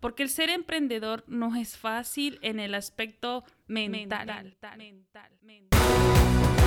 Porque el ser emprendedor no es fácil en el aspecto mental. mental, mental, mental.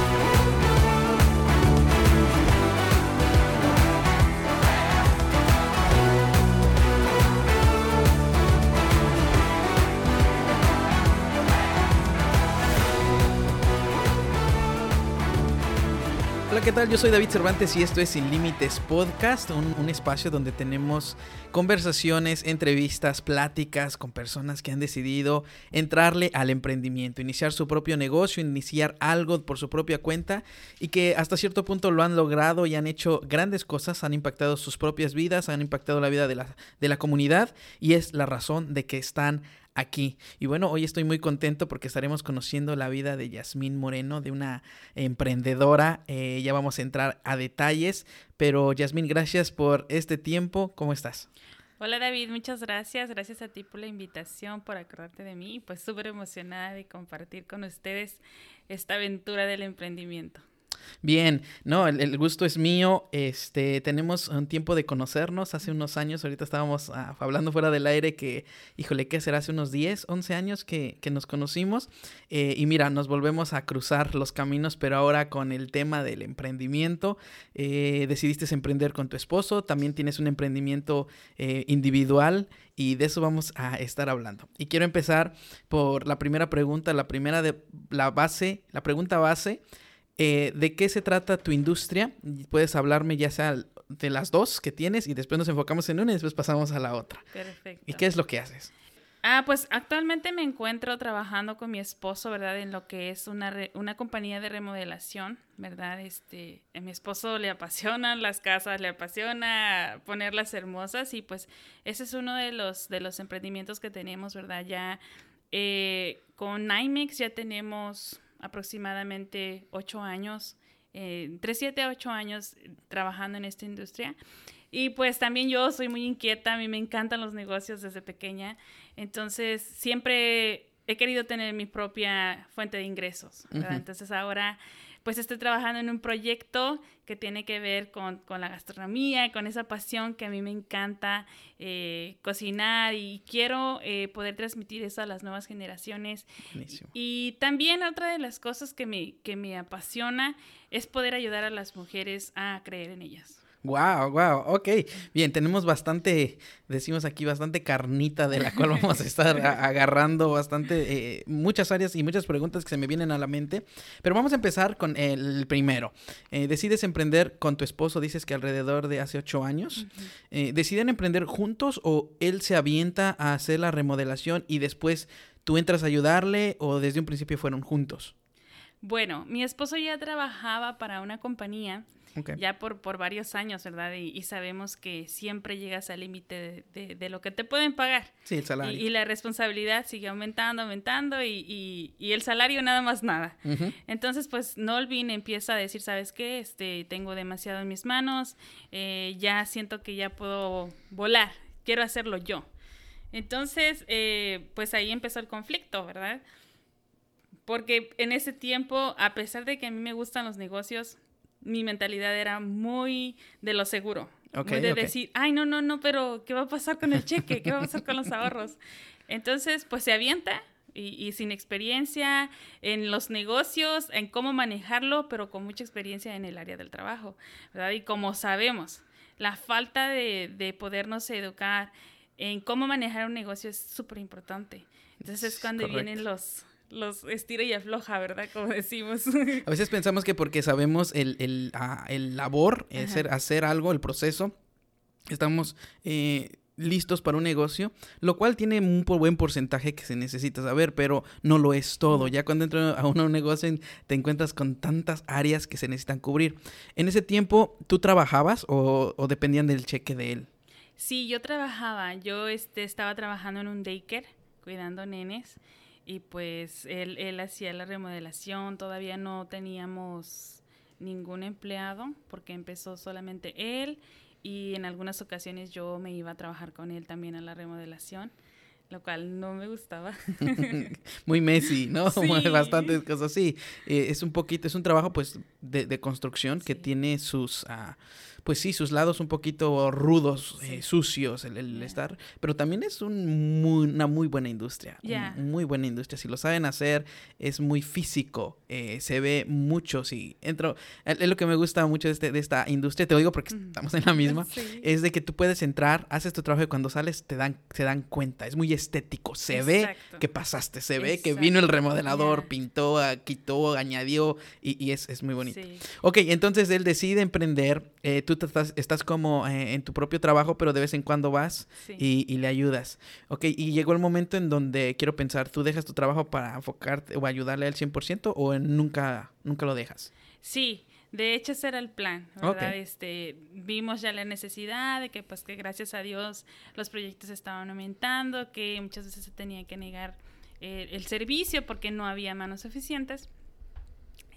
Hola, ¿qué tal? Yo soy David Cervantes y esto es Sin Límites Podcast, un, un, espacio donde tenemos conversaciones, entrevistas, pláticas con personas que han decidido entrarle al emprendimiento, iniciar su propio negocio, iniciar algo por su propia cuenta y que hasta cierto punto lo han logrado y han hecho grandes cosas, han impactado sus propias vidas, han impactado la vida de la, de la comunidad y es la razón de que están aquí. Y bueno, hoy estoy muy contento porque estaremos conociendo la vida de Yasmín Moreno, de una emprendedora. Eh, ya vamos a entrar a detalles, pero Yasmín, gracias por este tiempo. ¿Cómo estás? Hola David, muchas gracias. Gracias a ti por la invitación, por acordarte de mí. Pues súper emocionada de compartir con ustedes esta aventura del emprendimiento. Bien, no, el, gusto es mío. Este, tenemos un tiempo de conocernos. Hace unos años, ahorita estábamos ah, hablando fuera del aire que, híjole, ¿qué será? Hace unos 10, 11 años que, que nos conocimos. Eh, y mira, nos volvemos a cruzar los caminos, pero ahora con el tema del emprendimiento. Eh, decidiste emprender con tu esposo, también tienes un emprendimiento eh, individual y de eso vamos a estar hablando. Y quiero empezar por la primera pregunta, la primera de la base, la pregunta base eh, ¿De qué se trata tu industria? Puedes hablarme ya sea de las dos que tienes y después nos enfocamos en una y después pasamos a la otra. Perfecto. ¿Y qué es lo que haces? Ah, pues actualmente me encuentro trabajando con mi esposo, ¿verdad? En lo que es una, una compañía de remodelación, ¿verdad? Este, a mi esposo le apasionan las casas, le apasiona ponerlas hermosas y pues ese es uno de los, de los emprendimientos que tenemos, ¿verdad? Ya eh, con NIMEX ya tenemos aproximadamente ocho años, eh, entre siete a ocho años trabajando en esta industria. Y pues también yo soy muy inquieta, a mí me encantan los negocios desde pequeña, entonces siempre he querido tener mi propia fuente de ingresos, Entonces ahora pues estoy trabajando en un proyecto que tiene que ver con, la gastronomía, con esa pasión que a mí me encanta eh, cocinar y quiero eh, poder transmitir eso a las nuevas generaciones. Y también otra de las cosas que me, que me apasiona es poder ayudar a las mujeres a creer en ellas. Wow, wow, ok. Bien, tenemos bastante, decimos aquí, bastante carnita de la cual vamos a estar agarrando bastante, eh, muchas áreas y muchas preguntas que se me vienen a la mente. Pero vamos a empezar con el primero. Eh, decides emprender con tu esposo, dices que alrededor de hace ocho años. Eh, ¿Deciden emprender juntos o él se avienta a hacer la remodelación y después tú entras a ayudarle o desde un principio fueron juntos? Bueno, mi esposo ya trabajaba para una compañía ya por, por varios años, ¿verdad? Y, sabemos que siempre llegas al límite de, lo que te pueden pagar. Sí, el salario. Y, la responsabilidad sigue aumentando, aumentando y, el salario nada más nada. Entonces, pues Nolvin empieza a decir, ¿sabes qué? Este, tengo demasiado en mis manos, eh, ya siento que ya puedo volar, quiero hacerlo yo. Entonces, eh, pues ahí empezó el conflicto, ¿verdad? Porque en ese tiempo, a pesar de que a mí me gustan los negocios, mi mentalidad era muy de lo seguro. muy de decir, ay, no, no, no, pero ¿qué va a pasar con el cheque? ¿Qué va a pasar con los ahorros? Entonces, pues se avienta y, sin experiencia en los negocios, en cómo manejarlo, pero con mucha experiencia en el área del trabajo, ¿verdad? Y como sabemos, la falta de, de podernos educar en cómo manejar un negocio es súper importante. Entonces es cuando vienen los, los estira y afloja, ¿verdad? Como decimos. A veces pensamos que porque sabemos el, el, ah, el labor, hacer, hacer algo, el proceso, estamos eh, listos para un negocio, lo cual tiene un buen porcentaje que se necesita saber, pero no lo es todo. Ya cuando entras a un negocio te encuentras con tantas áreas que se necesitan cubrir. En ese tiempo, ¿tú trabajabas o, o dependían del cheque de él? Sí, yo trabajaba. Yo este, estaba trabajando en un daycare, cuidando nenes y pues él, él hacía la remodelación, todavía no teníamos ningún empleado porque empezó solamente él y en algunas ocasiones yo me iba a trabajar con él también a la remodelación lo cual no me gustaba. Muy Messi, ¿no? Sí. Bastantes cosas así. Eh, es un poquito, es un trabajo pues de, construcción que tiene sus, ah, pues sí, sus lados un poquito rudos, eh, sucios, el, estar, pero también es un una muy buena industria, muy buena industria. Si lo saben hacer, es muy físico, eh, se ve mucho. Si entro, es lo que me gusta mucho de, este, de esta industria, te lo digo porque estamos en la misma, es de que tú puedes entrar, haces tu trabajo y cuando sales te dan, se dan cuenta. Es muy estético, se ve que pasaste, se ve que vino el remodelador, pintó, quitó, añadió y, es, es, muy bonito. Ok, entonces él decide emprender, eh, tú estás, estás como eh, en tu propio trabajo, pero de vez en cuando vas y, y, le ayudas. Ok, y llegó el momento en donde quiero pensar, ¿tú dejas tu trabajo para enfocarte o ayudarle al 100% o nunca, nunca lo dejas? Sí, de hecho, ese era el plan, ¿verdad? Este, vimos ya la necesidad de que, pues, que gracias a Dios los proyectos estaban aumentando, que muchas veces se tenía que negar eh, el servicio porque no había manos suficientes.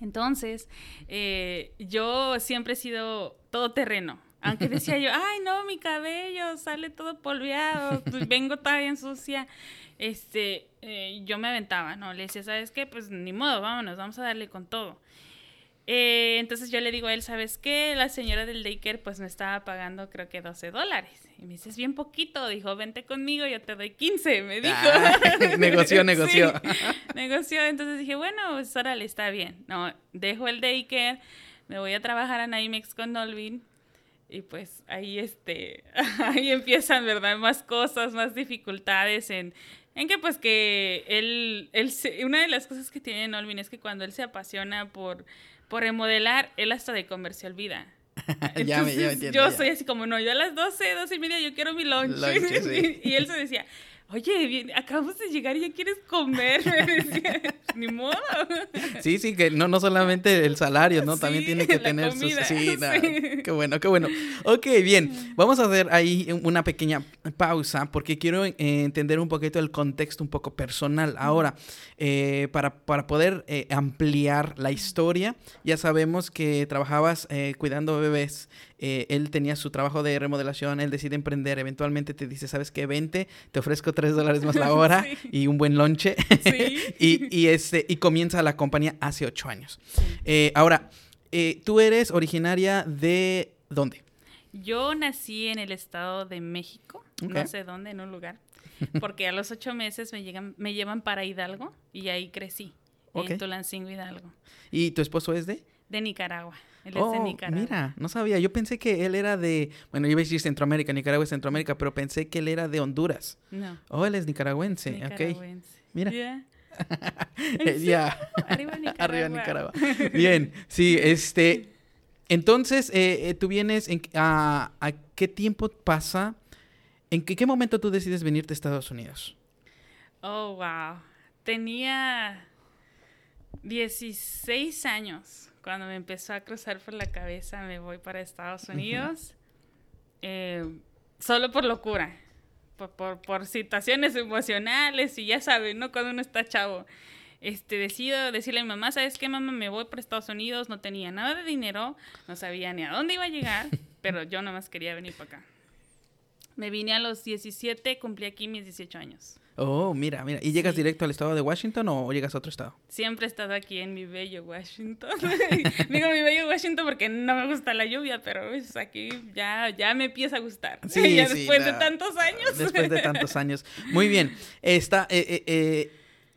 Entonces, eh, yo siempre he sido todoterreno. Aunque decía yo, ay, no, mi cabello sale todo polveado, pues, vengo toda bien sucia. Este, eh, yo me aventaba, ¿no? Le decía, ¿sabes qué? Pues ni modo, vámonos, vamos a darle con todo. Eh, entonces yo le digo a él, ¿sabes qué? La señora del daycare pues me estaba pagando creo que 12 dólares. Y me dice, es bien poquito. Dijo, vente conmigo, yo te doy 15, me dijo. Ah, negoció, negoció. negoció. Entonces dije, bueno, pues órale, está bien. No, dejo el daycare, me voy a trabajar a Naimex con Nolvin. Y pues ahí, este, ahí empiezan, ¿verdad? Más cosas, más dificultades en, en que pues que él, él una de las cosas que tiene Nolvin es que cuando él se apasiona por por remodelar, él hasta de comer se olvida. ya me, entiendo, yo soy así como, no, yo a las 12, 12 y media yo quiero mi lunch. y, él se decía, oye, acabamos de llegar y ya quieres comer. ni modo. Sí, sí, que no, no solamente el salario, ¿no? También tiene que tener sus... Sí, qué bueno, qué bueno. Ok, bien, vamos a hacer ahí una pequeña pausa porque quiero eh, entender un poquito el contexto un poco personal. Ahora, eh, para, para, poder eh, ampliar la historia, ya sabemos que trabajabas cuidando bebés eh, él tenía su trabajo de remodelación, él decide emprender, eventualmente te dice, ¿sabes qué? Vente, te ofrezco tres dólares más la hora y un buen lonche. y, este, y comienza la compañía hace ocho años. Eh, ahora, eh, tú eres originaria de dónde? Yo nací en el estado de México, no sé dónde, en un lugar, porque a los ocho meses me, llegan, me llevan para Hidalgo y ahí crecí, en Tulancingo, Hidalgo. ¿Y tu esposo es de? De Nicaragua. Él es de oh, Nicaragua. Mira, no sabía. Yo pensé que él era de. Bueno, iba a decir Centroamérica, Nicaragua es Centroamérica, pero pensé que él era de Honduras. No. Oh, él es nicaragüense. Nicaragüense. Mira. Ya. Arriba Nicaragua. Arriba Nicaragua. Bien, sí, este. Entonces, eh, eh, tú vienes. En, a, a, qué tiempo pasa? ¿En qué, qué momento tú decides venirte a Estados Unidos? Oh, wow. Tenía 16 años cuando me empezó a cruzar por la cabeza, me voy para Estados Unidos, eh, solo por locura, por, por, situaciones emocionales y ya saben, ¿no? Cuando uno está chavo. Este, decido decirle a mi mamá, ¿sabes qué, mamá? Me voy para Estados Unidos, no tenía nada de dinero, no sabía ni a dónde iba a llegar, pero yo nada más quería venir para acá. Me vine a los 17, cumplí aquí mis 18 años. Oh, mira, mira. ¿Y llegas directo al estado de Washington o llegas a otro estado? Siempre he estado aquí en mi bello Washington. Digo mi bello Washington porque no me gusta la lluvia, pero pues, aquí ya, ya me empieza a gustar. Sí, ya después de tantos años. Después de tantos años. Muy bien. Está, eh, eh, eh,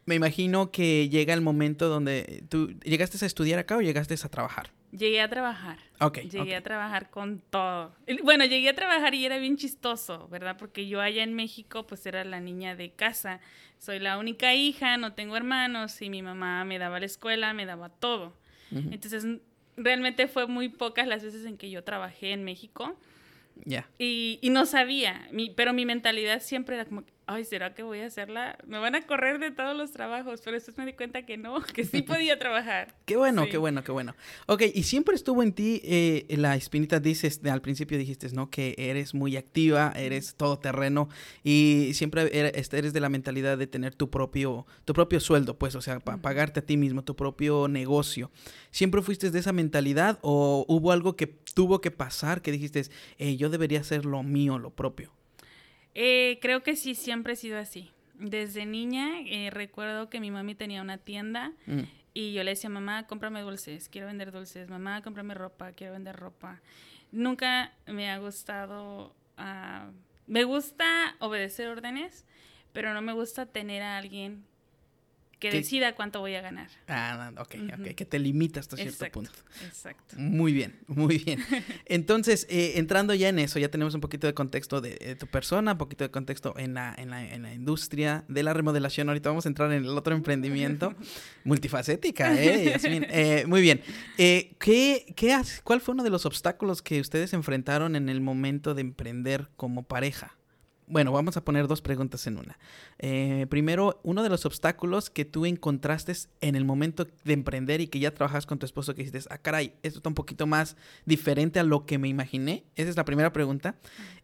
me imagino que llega el momento donde tú llegaste a estudiar acá o llegaste a trabajar. Llegué a trabajar. Ok. Llegué a trabajar con todo. Bueno, llegué a trabajar y era bien chistoso, ¿verdad? Porque yo allá en México, pues era la niña de casa. Soy la única hija, no tengo hermanos y mi mamá me daba la escuela, me daba todo. Entonces, realmente fue muy pocas las veces en que yo trabajé en México. Ya. Y, y, no sabía, mi, pero mi mentalidad siempre era como, ay, ¿será que voy a hacerla? Me van a correr de todos los trabajos, pero después me di cuenta que no, que sí podía trabajar. qué bueno, qué bueno, qué bueno. Ok, y siempre estuvo en ti eh, la espinita, dices, al principio dijiste, ¿no? Que eres muy activa, eres todoterreno y siempre eres de la mentalidad de tener tu propio, tu propio sueldo, pues, o sea, para pagarte a ti mismo, tu propio negocio. ¿Siempre fuiste de esa mentalidad o hubo algo que tuvo que pasar que dijiste, yo debería hacer lo mío, lo propio? Eh, creo que sí, siempre he sido así. Desde niña eh, recuerdo que mi mami tenía una tienda mm. y yo le decía, mamá, cómprame dulces, quiero vender dulces, mamá, cómprame ropa, quiero vender ropa. Nunca me ha gustado... ah, me gusta obedecer órdenes, pero no me gusta tener a alguien que Que- decida cuánto voy a ganar. Ah, ok, ok, que te limita hasta cierto Exacto, punto. exacto. Muy bien, muy bien. Entonces, eh, entrando ya en eso, ya tenemos un poquito de contexto de, de tu persona, un poquito de contexto en la, en, la, en la industria de la remodelación. Ahorita vamos a entrar en el otro emprendimiento, multifacética, ¿eh? Yasmín? Eh, muy bien. Eh, ¿qué, qué ¿Cuál fue uno de los obstáculos que ustedes enfrentaron en el momento de emprender como pareja? Bueno, vamos a poner dos preguntas en una. Eh, primero, uno de los obstáculos que tú encontraste en el momento de emprender y que ya trabajas con tu esposo, que dices, ah, caray, esto está un poquito más diferente a lo que me imaginé. Esa es la primera pregunta.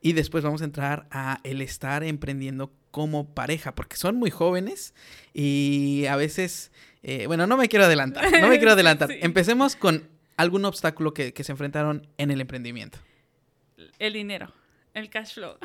Y después vamos a entrar a el estar emprendiendo como pareja, porque son muy jóvenes y a veces, eh, bueno, no me quiero adelantar, no me quiero adelantar. Sí. Empecemos con algún obstáculo que, que se enfrentaron en el emprendimiento. El dinero, el cash flow.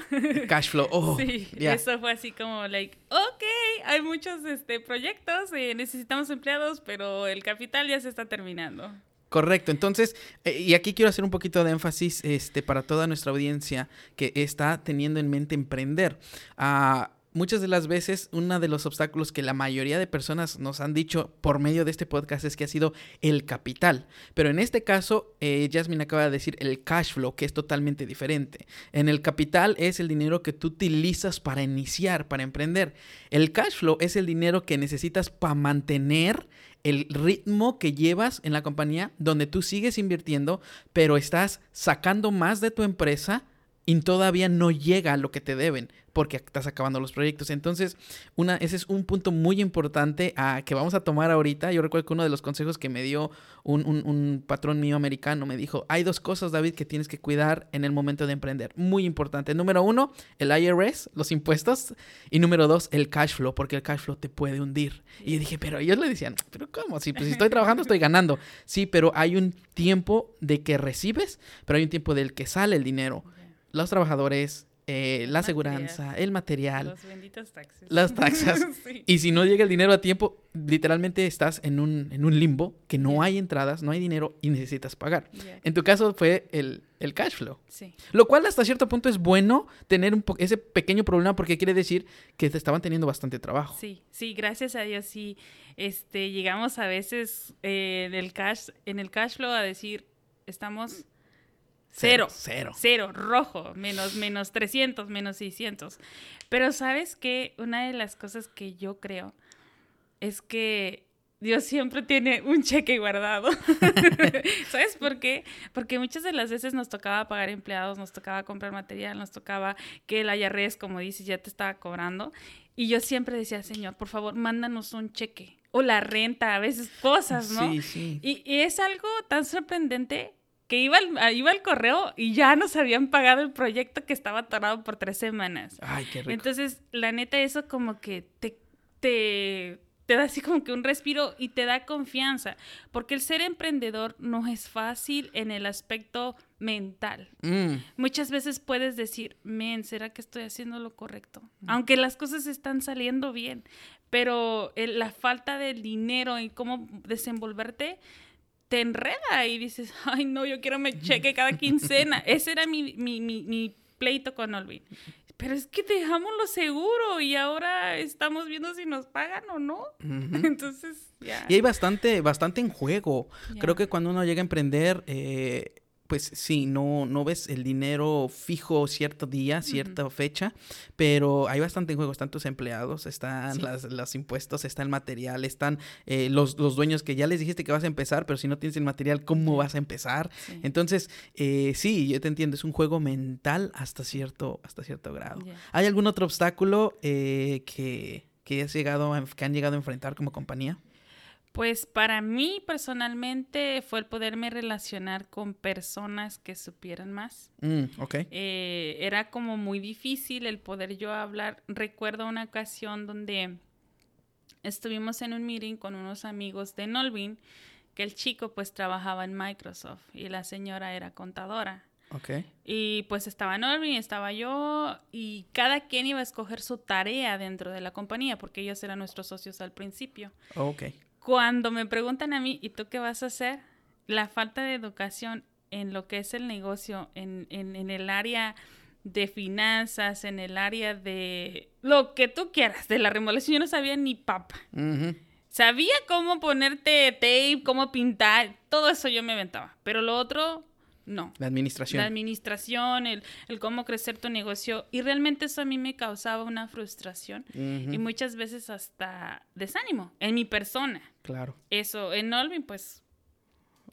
Cash flow. Oh, sí, ya. eso fue así como, like, ok, hay muchos este, proyectos, eh, necesitamos empleados, pero el capital ya se está terminando. Correcto, entonces, eh, y aquí quiero hacer un poquito de énfasis este, para toda nuestra audiencia que está teniendo en mente emprender. Ah, muchas de las veces, uno de los obstáculos que la mayoría de personas nos han dicho por medio de este podcast es que ha sido el capital. Pero en este caso, eh, Jasmine acaba de decir el cash flow, que es totalmente diferente. En el capital es el dinero que tú utilizas para iniciar, para emprender. El cash flow es el dinero que necesitas para mantener el ritmo que llevas en la compañía donde tú sigues invirtiendo, pero estás sacando más de tu empresa y todavía no llega a lo que te deben porque estás acabando los proyectos. Entonces, una, ese es un punto muy importante ah, que vamos a tomar ahorita. Yo recuerdo que uno de los consejos que me dio un, un- patrón mío americano me dijo, hay dos cosas, David, que tienes que cuidar en el momento de emprender. Muy importante. Número uno, el IRS, los impuestos. Y número dos, el cash flow, porque el cash flow te puede hundir. Y yo dije, pero ellos le decían, pero ¿cómo? Sí, pues si estoy trabajando, estoy ganando. Sí, pero hay un tiempo de que recibes, pero hay un tiempo del que sale el dinero. Los trabajadores, eh, la aseguranza, el material, Los benditos taxes. las taxas. Sí. Y si no llega el dinero a tiempo, literalmente estás en un, en un limbo que no hay entradas, no hay dinero y necesitas pagar. En tu caso fue el, el cash flow. Sí. Lo cual hasta cierto punto es bueno tener un po- ese pequeño problema porque quiere decir que te estaban teniendo bastante trabajo. Sí, sí, gracias a Dios sí, este, llegamos a veces eh, en el cash, en el cash flow a decir, estamos cero, Cero. cero, rojo, menos, menos 300, menos 600. Pero sabes que una de las cosas que yo creo es que Dios siempre tiene un cheque guardado. ¿Sabes por qué? Porque muchas de las veces nos tocaba pagar empleados, nos tocaba comprar material, nos tocaba que el IRS, como dices, ya te estaba cobrando. Y yo siempre decía, Señor, por favor, mándanos un cheque. O la renta, a veces cosas, ¿no? Sí, sí. Y, y es algo tan sorprendente que iba al, iba al correo y ya nos habían pagado el proyecto que estaba atorado por tres semanas. Ay, qué rico. Entonces, la neta, eso como que te, te, te da así como que un respiro y te da confianza. Porque el ser emprendedor no es fácil en el aspecto mental. Mm, Muchas veces puedes decir, men, ¿será que estoy haciendo lo correcto? Aunque las cosas están saliendo bien, pero el- la falta del dinero y cómo desenvolverte te enreda y dices, ay, no, yo quiero me cheque cada quincena. Ese era mi, mi, mi, mi pleito con Olvin. Pero es que dejamos lo seguro y ahora estamos viendo si nos pagan o no. ujú. Entonces, ya. Y hay bastante, bastante en juego. Ya. Creo que cuando uno llega a emprender, eh, pues sí, no, no ves el dinero fijo cierto día, cierta fecha, pero hay bastante en juego. Están tus empleados, están Sí. las, los impuestos, está el material, están eh, los, los dueños que ya les dijiste que vas a empezar, pero si no tienes el material, ¿cómo vas a empezar? Sí. Entonces, eh, sí, yo te entiendo, es un juego mental hasta cierto, hasta cierto grado. ¿Hay algún otro obstáculo eh, que, que, has llegado a- que han llegado a enfrentar como compañía? Pues para mí personalmente fue el poderme relacionar con personas que supieran más. Mm, ok. Eh, era como muy difícil el poder yo hablar. Recuerdo una ocasión donde estuvimos en un meeting con unos amigos de Nolvin, que el chico pues trabajaba en Microsoft y la señora era contadora. Ok. Y pues estaba Norvin, estaba yo, y cada quien iba a escoger su tarea dentro de la compañía, porque ellos eran nuestros socios al principio. Ok. Cuando me preguntan a mí, ¿y tú qué vas a hacer? La falta de educación en lo que es el negocio, en, en, en el área de finanzas, en el área de lo que tú quieras, de la remodelación, yo no sabía ni papa. Sabía cómo ponerte tape, cómo pintar, todo eso yo me inventaba, pero lo otro no. La administración. La administración, el, el, cómo crecer tu negocio. Y realmente eso a mí me causaba una frustración y muchas veces hasta desánimo en mi persona. Claro. Eso, en Olvin, pues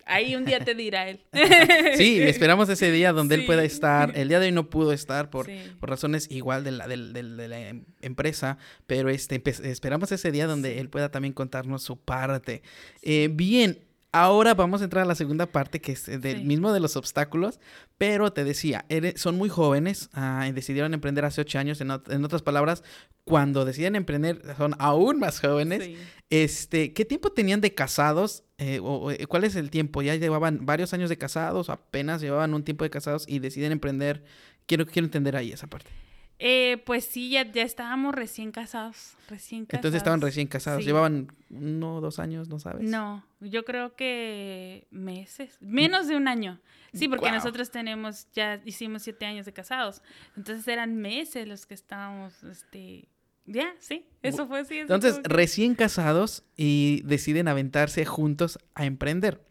Ahí un día te dirá él. sí, esperamos ese día donde él pueda estar. El día de hoy no pudo estar por, por razones igual de la, de, de, la em, empresa, pero este, esperamos ese día donde él pueda también contarnos su parte. Eh, bien, Ahora vamos a entrar a la segunda parte, que es del mismo de los obstáculos, pero te decía, son muy jóvenes, ah, decidieron emprender hace ocho años, en, otras palabras, cuando deciden emprender son aún más jóvenes. Este, ¿Qué tiempo tenían de casados? Eh, o, eh, ¿Cuál es el tiempo? ¿Ya llevaban varios años de casados? ¿Apenas llevaban un tiempo de casados y deciden emprender? Quiero, quiero entender ahí esa parte. Eh, pues sí, ya, ya estábamos recién casados, recién casados. Entonces estaban recién casados, llevaban uno o dos años, ¿no sabes? No, yo creo que meses, menos de un año. Sí, porque nosotros tenemos, ya hicimos siete años de casados, entonces eran meses los que estábamos, este, ya, sí, eso fue así. Entonces, recién casados y deciden aventarse juntos a emprender.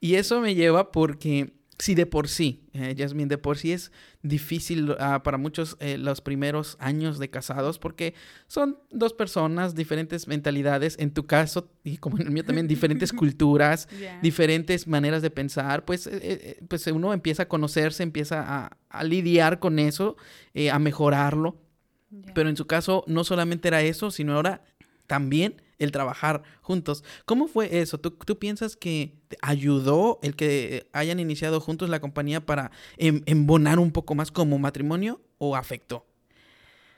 Y eso me lleva porque si de por sí, eh, Jasmine, de por sí es difícil ah, para muchos eh, los primeros años de casados porque son dos personas, diferentes mentalidades, en tu caso y como en el mío también, diferentes culturas, diferentes maneras de pensar, pues, eh, eh, pues uno empieza a conocerse, empieza a, lidiar con eso, a mejorarlo. Pero en su caso no solamente era eso, sino ahora también el trabajar juntos. ¿Cómo fue eso? ¿Tú, ¿Tú, piensas que ayudó el que hayan iniciado juntos la compañía para em, embonar un poco más como matrimonio o afectó?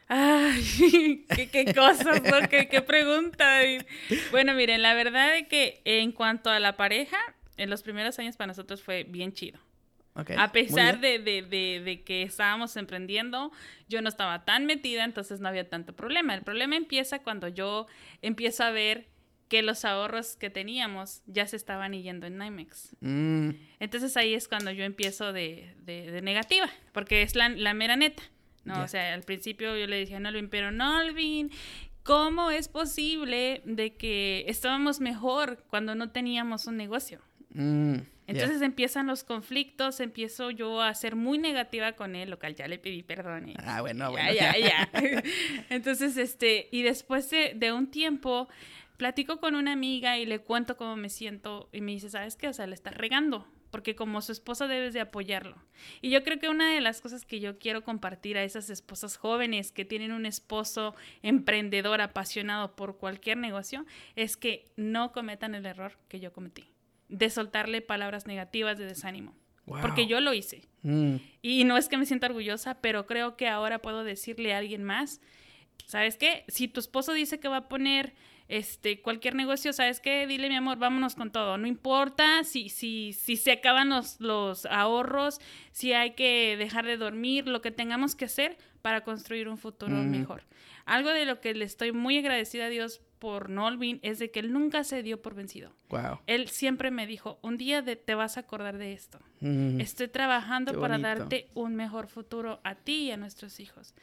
Ay, qué, cosas, ¿no? ¿Qué, qué, pregunta. Bueno, miren, la verdad es que en cuanto a la pareja, en los primeros años para nosotros fue bien chido. A pesar de, de, de, que estábamos emprendiendo, yo no estaba tan metida, entonces no había tanto problema. El problema empieza cuando yo empiezo a ver que los ahorros que teníamos ya se estaban yendo en NYMEX. Mm. Entonces ahí es cuando yo empiezo de, negativa, porque es la, la mera neta. ¿no? O sea, al principio yo le dije a Nolvin, pero Nolvin, ¿cómo es posible de que estábamos mejor cuando no teníamos un negocio? Mm. Entonces empiezan los conflictos, empiezo yo a ser muy negativa con él, local, ya le pedí perdón. Ah, bueno, bueno. Ya, ya, Entonces, este, y después de, un tiempo, platico con una amiga y le cuento cómo me siento y me dice, ¿sabes qué? O sea, le estás regando, porque como su esposa debes de apoyarlo. Y yo creo que una de las cosas que yo quiero compartir a esas esposas jóvenes que tienen un esposo emprendedor apasionado por cualquier negocio es que no cometan el error que yo cometí de soltarle palabras negativas de desánimo. Porque yo lo hice. Mm. Y no es que me sienta orgullosa, pero creo que ahora puedo decirle a alguien más, ¿sabes qué? Si tu esposo dice que va a poner este cualquier negocio, ¿sabes qué? Dile, mi amor, vámonos con todo. No importa si, si, si se acaban los, los ahorros, si hay que dejar de dormir, lo que tengamos que hacer para construir un futuro mm. mejor. Algo de lo que le estoy muy agradecida a Dios por Nolvin es de que él nunca se dio por vencido. Wow. Él siempre me dijo, un día te vas a acordar de esto. Mm. Estoy trabajando para darte un mejor futuro a ti y a nuestros hijos.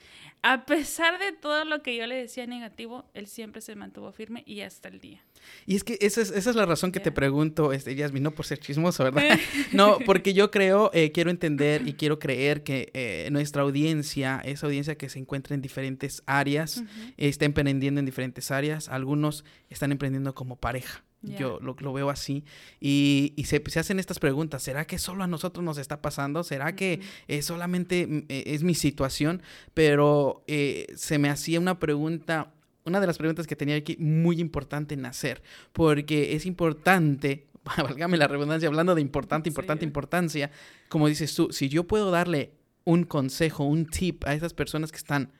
A pesar de todo lo que yo le decía negativo, él siempre se mantuvo firme y hasta el día. Y es que esa es, esa es la razón que te pregunto, este, Yasmin, no por ser chismoso, ¿verdad? no, porque yo creo, eh, quiero entender y quiero creer que eh, nuestra audiencia, esa audiencia que se encuentra en diferentes áreas, está emprendiendo en diferentes áreas, algunos están emprendiendo como pareja. Yo lo, veo así. Y, y se, hacen estas preguntas. ¿Será que solo a nosotros nos está pasando? ¿Será que solamente mm, eh, es mi situación? Pero eh, se me hacía una pregunta, una de las preguntas que tenía aquí muy importante en hacer. Porque es importante, válgame la redundancia, hablando de importante, importante, importancia. Como dices tú, si yo puedo darle un consejo, un tip a esas personas que están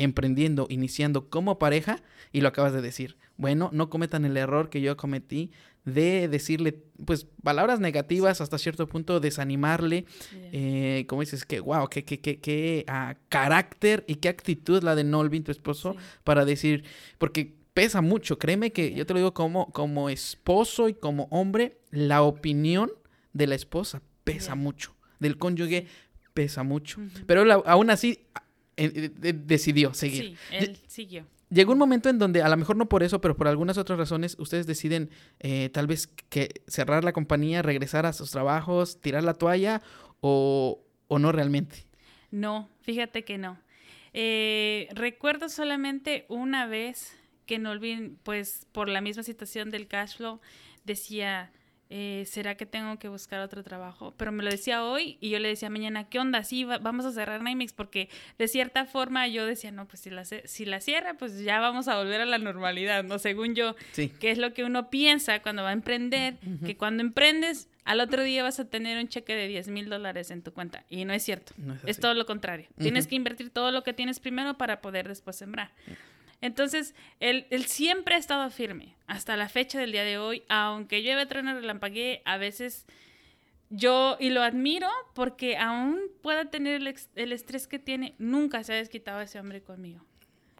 emprendiendo, iniciando como pareja, y lo acabas de decir. Bueno, no cometan el error que yo cometí de decirle, pues, palabras negativas hasta cierto punto, desanimarle, eh, como dices, que, wow, qué, qué, qué, qué ah, carácter y qué actitud la de Nolvin, tu esposo, para decir, porque pesa mucho, créeme que yo te lo digo como, como esposo y como hombre, la opinión de la esposa pesa mucho. Del cónyuge pesa mucho. Pero aún así eh, eh, decidió seguir. Sí, él siguió. Llegó un momento en donde, a lo mejor no por eso, pero por algunas otras razones, ustedes deciden eh, tal vez que cerrar la compañía, regresar a sus trabajos, tirar la toalla o, o no realmente. No, fíjate que no. recuerdo solamente una vez que no olviden, pues por la misma situación del cash flow, decía, eh, ¿será que tengo que buscar otro trabajo? Pero me lo decía hoy y yo le decía mañana, ¿qué onda? Sí, vamos a cerrar Nymix porque de cierta forma yo decía, no, pues si la, si la cierra, pues ya vamos a volver a la normalidad, ¿no? Según yo, sí. que es lo que uno piensa cuando va a emprender, que cuando emprendes, al otro día vas a tener un cheque de 10 mil dólares en tu cuenta. Y no es cierto. es, todo lo contrario. Tienes que invertir todo lo que tienes primero para poder después sembrar. Entonces, él, él, siempre ha estado firme hasta la fecha del día de hoy, aunque llueve, trueno, relampaguee, a veces yo, y lo admiro porque aún pueda tener el, estrés que tiene, nunca se ha desquitado ese hombre conmigo.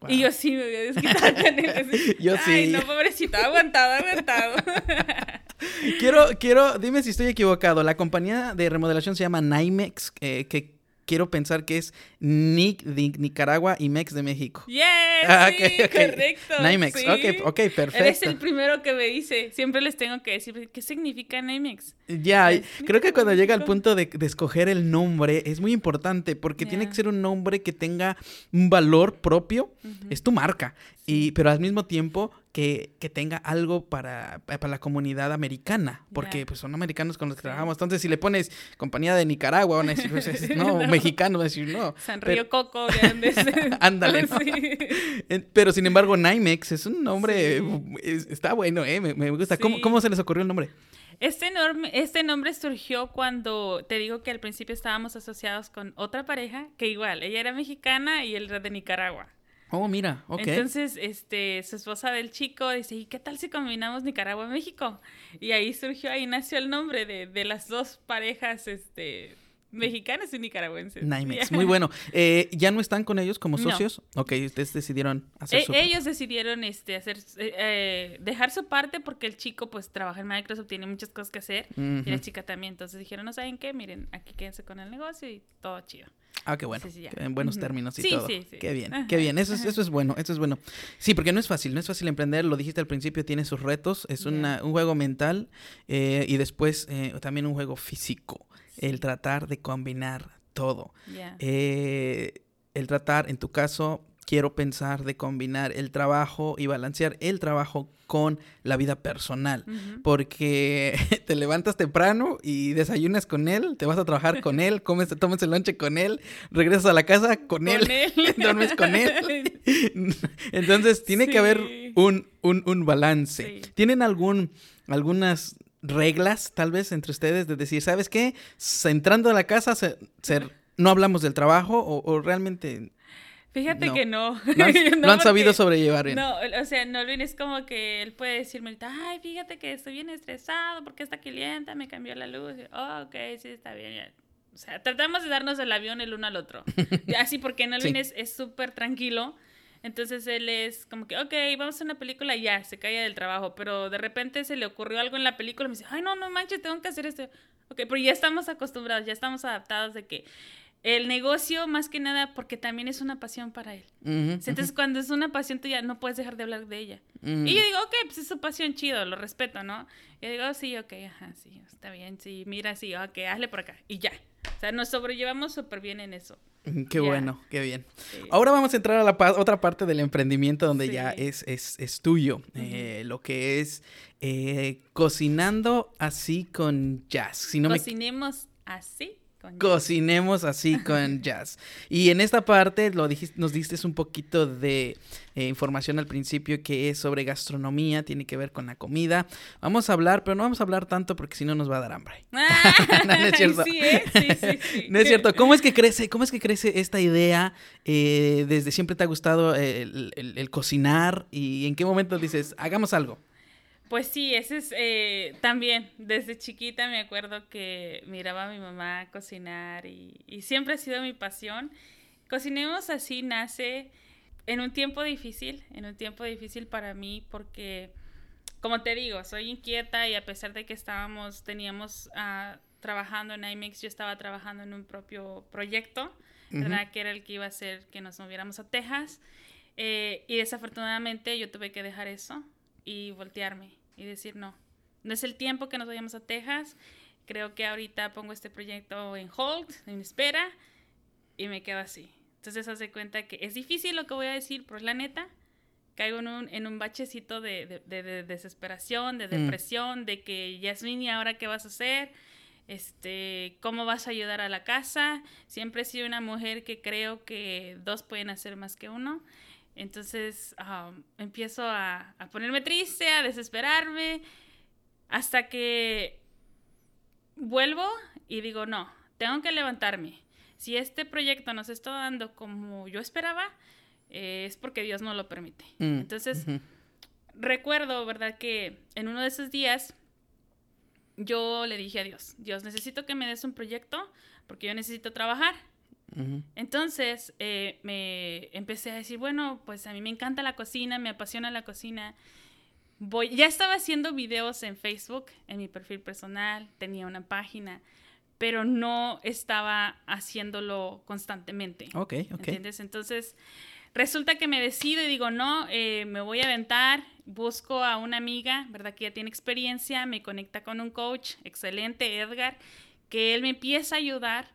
Y yo sí me había desquitado con él. yo sí. Ay, no, pobrecito, aguantado, aguantado. quiero, quiero, dime si estoy equivocado. La compañía de remodelación se llama Nymex, eh, que quiero pensar que es Nick de Nicaragua y Mex de México. Yes, ah, sí, correcto. Nymex, sí. ok, ok, perfecto. Eres el primero que me dice. Siempre les tengo que decir, ¿qué significa Nymex? Ya, creo que cuando llega al punto de, escoger el nombre es muy importante porque tiene que ser un nombre que tenga un valor propio. Es tu marca. Y, pero al mismo tiempo que, tenga algo para, para, la comunidad americana, porque pues son americanos con los que trabajamos. Entonces, si le pones compañía de Nicaragua, van a decir, pues, no, mexicano, van a decir, no. San Río Coco, de Ándale, Pero sin embargo, Nymex es un nombre, está bueno, ¿eh? Me, gusta. ¿Cómo, ¿Cómo se les ocurrió el nombre? Este, enorme, este nombre surgió cuando te digo que al principio estábamos asociados con otra pareja, que igual, ella era mexicana y él era de Nicaragua. Oh, mira, ok. Entonces, este, su esposa del chico dice, ¿y qué tal si combinamos Nicaragua y México? Y ahí surgió, ahí nació el nombre de, de las dos parejas, este, mexicanas y nicaragüenses. Nymex, muy bueno. Eh, ¿Ya no están con ellos como socios? Ok, ustedes decidieron hacer e su Ellos decidieron este, hacer, eh, eh, dejar su parte porque el chico pues trabaja en Microsoft, tiene muchas cosas que hacer y la chica también. Entonces dijeron, no saben qué, miren, aquí quédense con el negocio y todo chido. Ah, qué bueno. en buenos términos y todo. Sí, sí. Qué bien, qué bien. Eso es, eso es bueno, eso es bueno. Sí, porque no es fácil, no es fácil emprender. Lo dijiste al principio, tiene sus retos. Es un juego mental eh, y después eh, también un juego físico. El tratar de combinar todo. Eh, el tratar, en tu caso, quiero pensar de combinar el trabajo y balancear el trabajo con la vida personal, porque te levantas temprano y desayunas con él, te vas a trabajar con él, comes, tomas el lonche con él, regresas a la casa con, él, duermes con él. Entonces tiene que haber un, un, balance. ¿Tienen algún, algunas reglas tal vez entre ustedes de decir, ¿sabes qué? Entrando a la casa, no hablamos del trabajo o realmente Fíjate que no. No han, sabido sobrellevar bien. No, o sea, no es como que él puede decirme, ay, fíjate que estoy bien estresado porque esta clienta me cambió la luz. Oh, ok, sí, está bien. O sea, tratamos de darnos el avión el uno al otro. Así porque Nolvin es súper tranquilo. Entonces él es como que, ok, vamos a una película y ya, se cae del trabajo. Pero de repente se le ocurrió algo en la película y me dice, ay, no, no manches, tengo que hacer esto. Ok, pero ya estamos acostumbrados, ya estamos adaptados de que el negocio más que nada porque también es una pasión para él. Entonces cuando es una pasión tuya no puedes dejar de hablar de ella. Y yo digo, ok, pues es su pasión chido, lo respeto, ¿no? Y yo digo, sí, ok, ajá, sí, está bien, sí, mira, sí, ok, hazle por acá. Y ya. O sea, nos sobrellevamos súper bien en eso. Qué bueno, qué bien. Ahora vamos a entrar a la otra parte del emprendimiento donde ya es, es, es tuyo, eh, lo que es eh, cocinando así con jazz. Si no Cocinemos así Cocinemos así con jazz. Y en esta parte lo dijiste, nos diste un poquito de eh, información al principio que es sobre gastronomía, tiene que ver con la comida. Vamos a hablar, pero no vamos a hablar tanto porque si no nos va a dar hambre. no, es cierto. Sí, ¿eh? sí, sí, no es cierto. ¿Cómo es que crece, cómo es que crece esta idea? Eh, ¿Desde siempre te ha gustado el cocinar? ¿Y en qué momento dices, hagamos algo? Pues sí, ese es eh, también, desde chiquita me acuerdo que miraba a mi mamá cocinar y, siempre ha sido mi pasión. Cocinemos así nace en un tiempo difícil, en un tiempo difícil para mí porque, como te digo, soy inquieta y a pesar de que estábamos, teníamos trabajando en IMEX, yo estaba trabajando en un propio proyecto, ¿verdad? Que era el que iba a hacer que nos moviéramos a Texas. Eh, y desafortunadamente yo tuve que dejar eso y voltearme y decir, no, no es el tiempo que nos vayamos a Texas. Creo que ahorita pongo este proyecto en hold, en espera, y me quedo así. Entonces, hace cuenta que es difícil lo que voy a decir, pero es la neta. Caigo en un, en un bachecito de, de, desesperación, de mm. depresión, de que, Yasmin, ¿y ahora qué vas a hacer? Este, ¿Cómo vas a ayudar a la casa? Siempre he sido una mujer que creo que dos pueden hacer más que uno. Entonces empiezo a, ponerme triste, a desesperarme, hasta que vuelvo y digo, no, tengo que levantarme. Si este proyecto no se está dando como yo esperaba, eh, es porque Dios no lo permite. Mm, Entonces, recuerdo, ¿verdad? Que en uno de esos días yo le dije a Dios, Dios, necesito que me des un proyecto porque yo necesito trabajar. Entonces eh, me empecé a decir, bueno, pues a mí me encanta la cocina, me apasiona la cocina. Voy, ya estaba haciendo videos en Facebook, en mi perfil personal, tenía una página, pero no estaba haciéndolo constantemente. Ok, ok. ¿Entiendes? Entonces resulta que me decido y digo, no, eh, me voy a aventar, busco a una amiga, ¿verdad? Que ya tiene experiencia, me conecta con un coach excelente, Edgar, que él me empieza a ayudar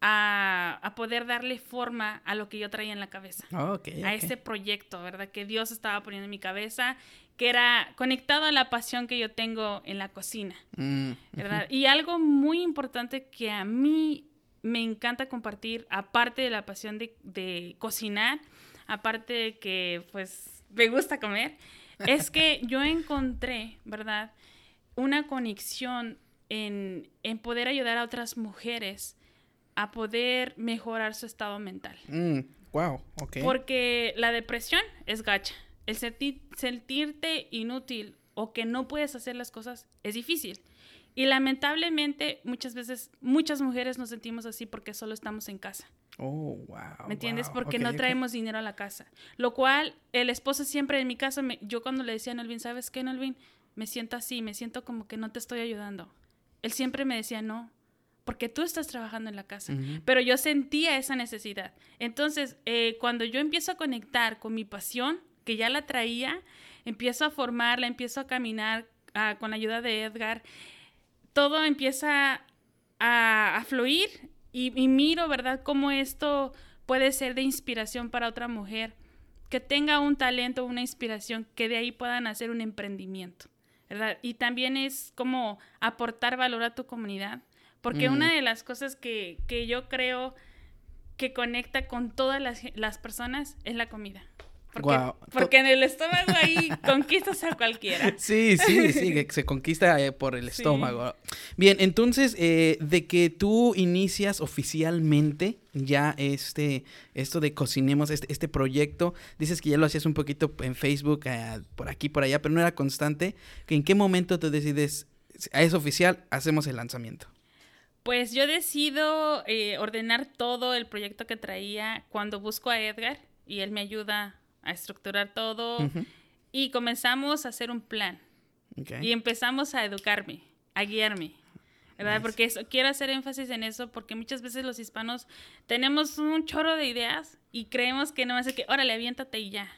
a, poder darle forma a lo que yo traía en la cabeza. a ese proyecto, ¿verdad? Que Dios estaba poniendo en mi cabeza, que era conectado a la pasión que yo tengo en la cocina, mm, ¿verdad? Y algo muy importante que a mí me encanta compartir, aparte de la pasión de, de cocinar, aparte de que pues me gusta comer, es que yo encontré, ¿verdad? Una conexión en, en poder ayudar a otras mujeres a poder mejorar su estado mental. wow, mm, ok. Porque la depresión es gacha. El sentirte inútil o que no puedes hacer las cosas es difícil. Y lamentablemente muchas veces muchas mujeres nos sentimos así porque solo estamos en casa. Oh, wow. ¿Me entiendes? Porque no traemos dinero a la casa. Lo cual el esposo siempre en mi casa, yo cuando le decía a Nelvin, ¿sabes qué, Nelvin? Me siento así, me siento como que no te estoy ayudando. Él siempre me decía, no, porque tú estás trabajando en la casa. Pero yo sentía esa necesidad. Entonces, eh, cuando yo empiezo a conectar con mi pasión, que ya la traía, empiezo a formarla, empiezo a caminar ah, con la ayuda de Edgar, todo empieza a, fluir y, y, miro, ¿verdad?, cómo esto puede ser de inspiración para otra mujer, que tenga un talento, una inspiración, que de ahí puedan hacer un emprendimiento, ¿verdad? Y también es como aportar valor a tu comunidad porque una de las cosas que, yo creo que conecta con todas las, personas es la comida. Porque, porque en el estómago ahí conquistas a cualquiera. Sí, sí, sí, se conquista eh, por el estómago. Bien, entonces, eh, de que tú inicias oficialmente ya este, esto de cocinemos, este, este proyecto, dices que ya lo hacías un poquito en Facebook, eh, por aquí, por allá, pero no era constante. ¿En qué momento te decides, es oficial, hacemos el lanzamiento? Pues yo decido eh, ordenar todo el proyecto que traía cuando busco a Edgar y él me ayuda a estructurar todo y comenzamos a hacer un plan y empezamos a educarme, a guiarme. ¿verdad? Porque eso, quiero hacer énfasis en eso porque muchas veces los hispanos tenemos un chorro de ideas y creemos que no es que, órale, aviéntate y ya.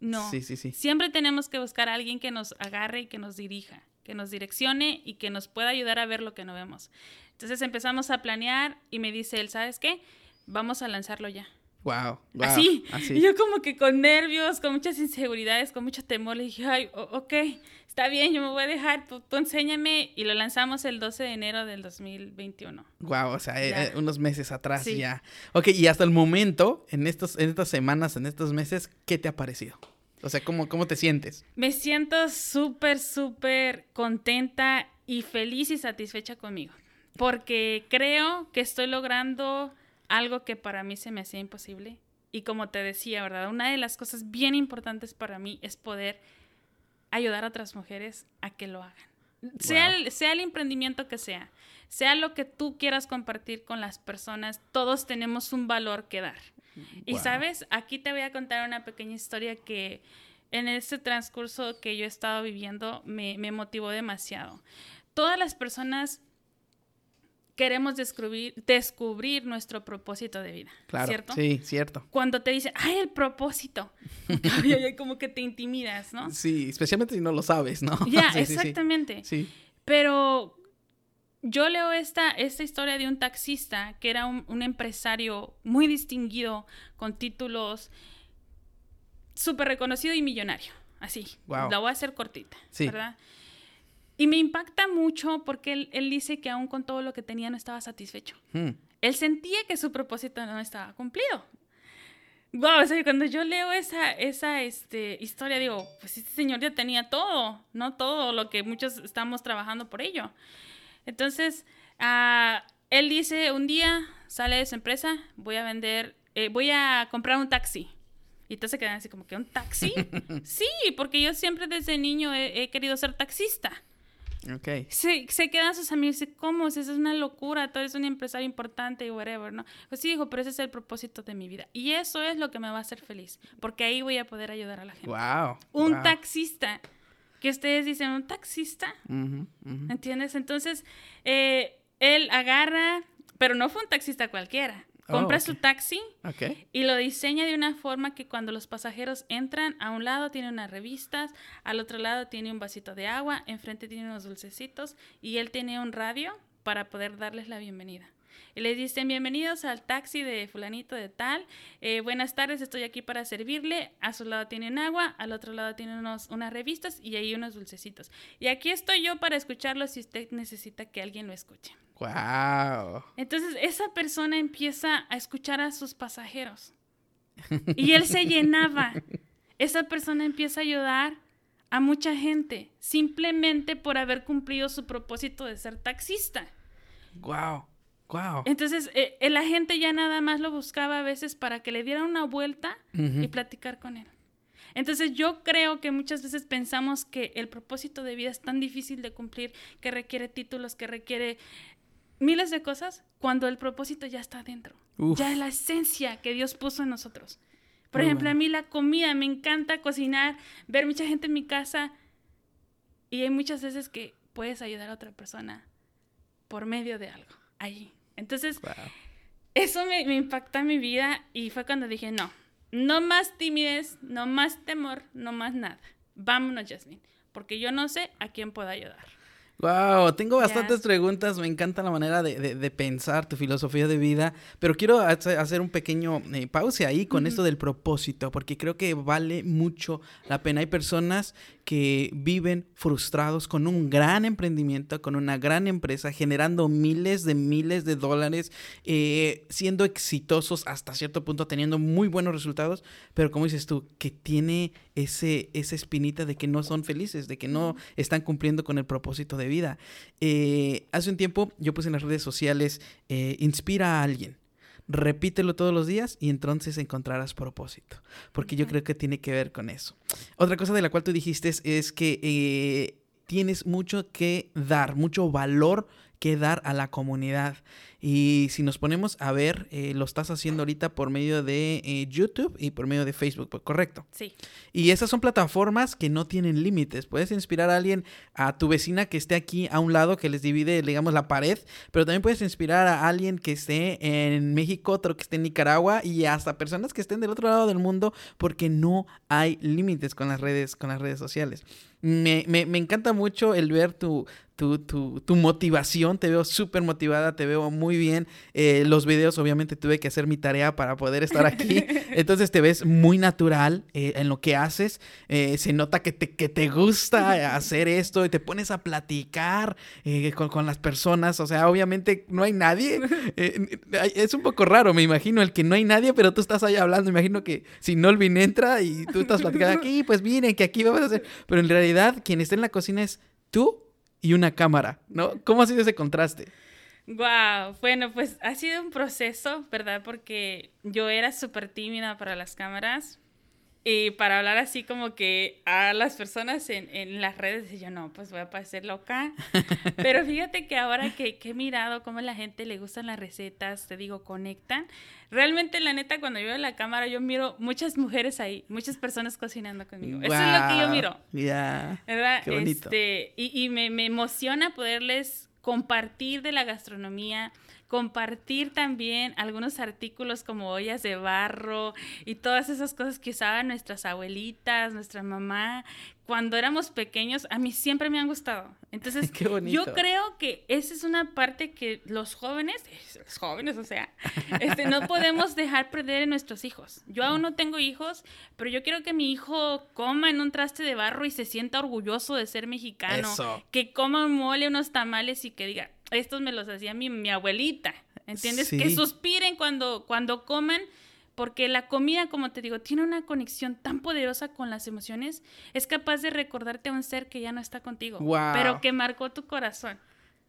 No. Sí, sí, sí. Siempre tenemos que buscar a alguien que nos agarre y que nos dirija, que nos direccione y que nos pueda ayudar a ver lo que no vemos. Entonces empezamos a planear y me dice él, ¿sabes qué? Vamos a lanzarlo ya. Wow, así. Y yo como que con nervios, con muchas inseguridades, con mucho temor, le dije, ay, ok, está bien, yo me voy a dejar, tú, enséñame. Y lo lanzamos el 12 de enero del 2021. Wow, o sea, eh, unos meses atrás ya. Ok, y hasta el momento, en, estos, en estas semanas, en estos meses, ¿qué te ha parecido? O sea, ¿cómo, cómo te sientes? Me siento súper, súper contenta y feliz y satisfecha conmigo porque creo que estoy logrando algo que para mí se me hacía imposible. Y como te decía, ¿verdad? Una de las cosas bien importantes para mí es poder ayudar a otras mujeres a que lo hagan. Sea, el, sea el emprendimiento que sea, sea lo que tú quieras compartir con las personas, todos tenemos un valor que dar. Y sabes, aquí te voy a contar una pequeña historia que en este transcurso que yo he estado viviendo me, me motivó demasiado. Todas las personas queremos descubrir, descubrir nuestro propósito de vida. Claro, ¿cierto? Sí, cierto. Cuando te dicen, ay, el propósito, como que te intimidas, ¿no? Sí, especialmente si no lo sabes, ¿no? Ya, exactamente. Sí, Pero yo leo esta, esta historia de un taxista que era un, empresario muy distinguido, con títulos súper reconocido y millonario. Así. La voy a hacer cortita, ¿verdad? Y me impacta mucho porque él, dice que aún con todo lo que tenía no estaba satisfecho. Hmm. Él sentía que su propósito no estaba cumplido. Wow, o sea, cuando yo leo esa, esa este, historia, digo, pues este señor ya tenía todo, no todo lo que muchos estamos trabajando por ello. Entonces, ah, él dice, un día sale de su empresa, voy a vender, eh, voy a comprar un taxi. Y entonces quedan así como que un taxi. sí, porque yo siempre desde niño he querido ser taxista. Okay. Se, se quedan sus amigos y ¿cómo? Eso es una locura, tú eres un empresario importante y whatever, ¿no? Pues sí, dijo, pero ese es el propósito de mi vida. Y eso es lo que me va a hacer feliz, porque ahí voy a poder ayudar a la gente. Wow. Un taxista, que ustedes dicen, un taxista, ¿entiendes? Entonces, eh, él agarra, pero no fue un taxista cualquiera. Compra oh, su taxi y lo diseña de una forma que cuando los pasajeros entran, a un lado tiene unas revistas, al otro lado tiene un vasito de agua, enfrente tiene unos dulcecitos y él tiene un radio para poder darles la bienvenida. Y les dicen, bienvenidos al taxi de fulanito de tal, eh, buenas tardes, estoy aquí para servirle, a su lado tienen agua, al otro lado tienen unos, unas revistas y ahí unos dulcecitos. Y aquí estoy yo para escucharlo si usted necesita que alguien lo escuche. Wow. Entonces esa persona empieza a escuchar a sus pasajeros. Y él se llenaba. Esa persona empieza a ayudar a mucha gente simplemente por haber cumplido su propósito de ser taxista. Wow. Wow. Entonces, eh, la gente ya nada más lo buscaba a veces para que le diera una vuelta y platicar con él. Entonces, yo creo que muchas veces pensamos que el propósito de vida es tan difícil de cumplir, que requiere títulos, que requiere miles de cosas cuando el propósito ya está dentro. Ya es la esencia que Dios puso en nosotros. Por ejemplo, a mí la comida, me encanta cocinar, ver mucha gente en mi casa y hay muchas veces que puedes ayudar a otra persona por medio de algo allí. Entonces, eso me, me impactó en mi vida y fue cuando dije, no, no más timidez, no más temor, no más nada. Vámonos, Jasmine, porque yo no sé a quién puedo ayudar. Wow, tengo bastantes preguntas. Me encanta la manera de, pensar, tu filosofía de vida. Pero quiero hacer un pequeño eh, pausa ahí con esto del propósito, porque creo que vale mucho la pena. Hay personas que viven frustrados con un gran emprendimiento, con una gran empresa, generando miles de miles de dólares, eh, siendo exitosos hasta cierto punto, teniendo muy buenos resultados, pero como dices tú, que tiene ese, esa espinita de que no son felices, de que no están cumpliendo con el propósito de vida. Eh, hace un tiempo yo puse en las redes sociales, eh, inspira a alguien repítelo todos los días y entonces encontrarás propósito, porque yo creo que tiene que ver con eso. Otra cosa de la cual tú dijiste es, que eh, tienes mucho que dar, mucho valor que dar a la comunidad. Y si nos ponemos a ver, eh, lo estás haciendo ahorita por medio de eh, YouTube y por medio de Facebook, pues, ¿correcto? Sí. Y esas son plataformas que no tienen límites. Puedes inspirar a alguien, a tu vecina que esté aquí a un lado, que les divide, digamos, la pared, pero también puedes inspirar a alguien que esté en México, otro que esté en Nicaragua y hasta personas que estén del otro lado del mundo, porque no hay límites con las redes, con las redes sociales. Me, me, me encanta mucho el ver tu, tu, tu, tu, motivación. Te veo súper motivada, te veo muy bien. Eh, los videos, obviamente, tuve que hacer mi tarea para poder estar aquí. Entonces te ves muy natural eh, en lo que haces. Eh, se nota que te, que te gusta hacer esto y te pones a platicar con, con, las personas. O sea, obviamente no hay nadie. es un poco raro, me imagino, el que no hay nadie, pero tú estás ahí hablando. Me imagino que si Nolvin entra y tú estás platicando aquí, pues miren que aquí vamos a hacer. Pero en realidad, quien está en la cocina es tú y una cámara, ¿no? ¿Cómo ha sido ese contraste? Wow, bueno, pues ha sido un proceso, ¿verdad? Porque yo era súper tímida para las cámaras y para hablar así como que a las personas en, en las redes, yo no, pues voy a parecer loca. Pero fíjate que ahora que, que, he mirado cómo a la gente le gustan las recetas, te digo, conectan. Realmente, la neta, cuando yo veo la cámara, yo miro muchas mujeres ahí, muchas personas cocinando conmigo. Eso es lo que yo miro. ¿Verdad? Qué bonito. Este, y y me, me emociona poderles compartir de la gastronomía, compartir también algunos artículos como ollas de barro y todas esas cosas que usaban nuestras abuelitas, nuestra mamá. Cuando éramos pequeños, a mí siempre me han gustado. Entonces, yo creo que esa es una parte que los jóvenes, los jóvenes, o sea, este, no podemos dejar perder en nuestros hijos. Yo aún no tengo hijos, pero yo quiero que mi hijo coma en un traste de barro y se sienta orgulloso de ser mexicano. Que coma un mole, unos tamales y que diga, estos me los hacía mi, mi abuelita, ¿entiendes? Que suspiren cuando, cuando coman, porque la comida, como te digo, tiene una conexión tan poderosa con las emociones, es capaz de recordarte a un ser que ya no está contigo, pero que marcó tu corazón.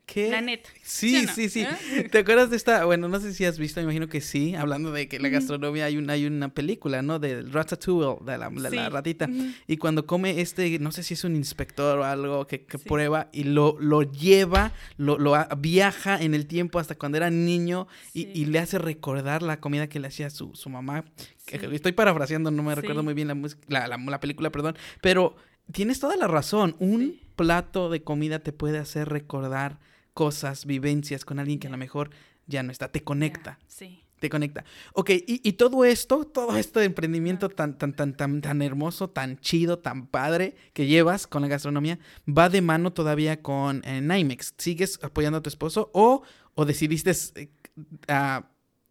¿Qué? La neta. Sí, sí, sí. ¿Eh? ¿Te acuerdas de esta? Bueno, no sé si has visto, me imagino que sí, hablando de que la gastronomía, hay, hay una película, ¿no? De Ratatouille, de la, ratita. Y cuando come este, no sé si es un inspector o algo que, prueba y lo, lo lleva, lo, lo, viaja en el tiempo hasta cuando era niño y, le hace recordar la comida que le hacía su, su mamá. Estoy parafraseando, no me recuerdo muy bien la, la, la película, perdón. Pero tienes toda la razón. Un plato de comida te puede hacer recordar cosas, vivencias con alguien que a lo mejor ya no está, te conecta. sí. Te conecta. Ok, y, todo esto, todo esto de emprendimiento tan, tan, tan, tan, tan hermoso, tan chido, tan padre que llevas con la gastronomía, va de mano todavía con eh, Nymex. ¿Sigues apoyando a tu esposo o, o decidiste eh,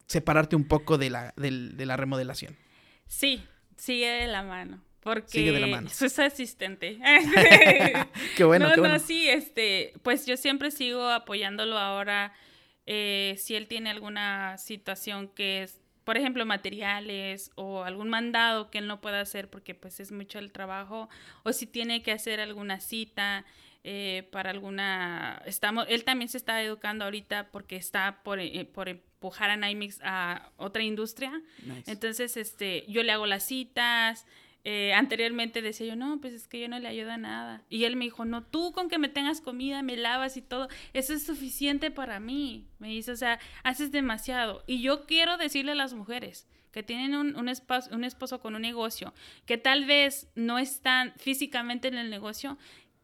separarte un poco de la, de la remodelación? Sí, sigue de la mano porque Sigue de la mano. es asistente. qué bueno, no, qué bueno. No, sí, este, pues yo siempre sigo apoyándolo ahora. Eh, si él tiene alguna situación que es, por ejemplo, materiales o algún mandado que él no pueda hacer porque pues es mucho el trabajo, o si tiene que hacer alguna cita eh, para alguna, estamos, él también se está educando ahorita porque está por, eh, por empujar a Nymix a otra industria. Entonces, este, yo le hago las citas, eh, anteriormente decía yo, no, pues es que yo no le ayudo a nada. Y él me dijo, no, tú con que me tengas comida, me lavas y todo, eso es suficiente para mí. Me dice, o sea, haces demasiado. Y yo quiero decirle a las mujeres que tienen un, un, esposo, un esposo con un negocio, que tal vez no están físicamente en el negocio,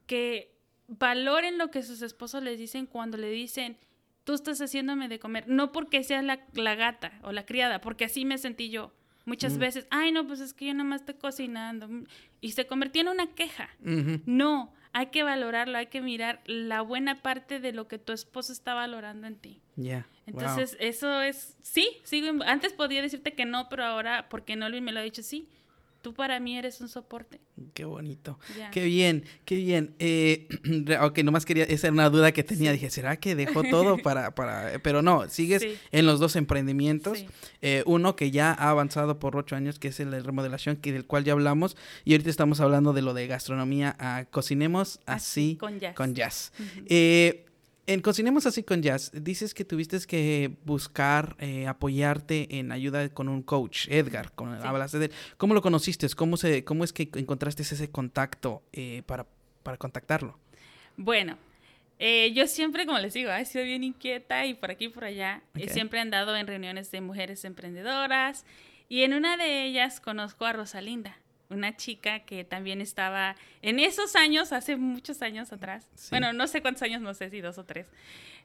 que valoren lo que sus esposos les dicen cuando le dicen, tú estás haciéndome de comer, no porque seas la, la gata o la criada, porque así me sentí yo Muchas mm. veces, ay, no, pues es que yo nada más estoy cocinando. Y se convirtió en una queja. No, hay que valorarlo, hay que mirar la buena parte de lo que tu esposo está valorando en ti. Ya. Entonces, eso es, sí, sigo, antes podía decirte que no, pero ahora, porque no me lo ha dicho, sí, Tú para mí eres un soporte. Qué bonito. Qué bien, qué bien. Eh, ok, nomás quería, esa era una duda que tenía. Dije, ¿será que dejó todo para, para, pero no, sigues en los dos emprendimientos. Eh, uno que ya ha avanzado por ocho años, que es el de remodelación, que del cual ya hablamos. Y ahorita estamos hablando de lo de gastronomía. a cocinemos así, con jazz. Con jazz. eh, en Cocinemos así con Jazz, dices que tuviste que buscar eh, apoyarte en ayuda con un coach, Edgar, con, hablaste de él. ¿Cómo lo conociste? ¿Cómo, se, cómo es que encontraste ese contacto eh, para, para contactarlo? Bueno, eh, yo siempre, como les digo, he sido bien inquieta y por aquí y por allá. siempre he andado en reuniones de mujeres emprendedoras y en una de ellas conozco a Rosalinda una chica que también estaba en esos años, hace muchos años atrás, bueno, no sé cuántos años, no sé si dos o tres,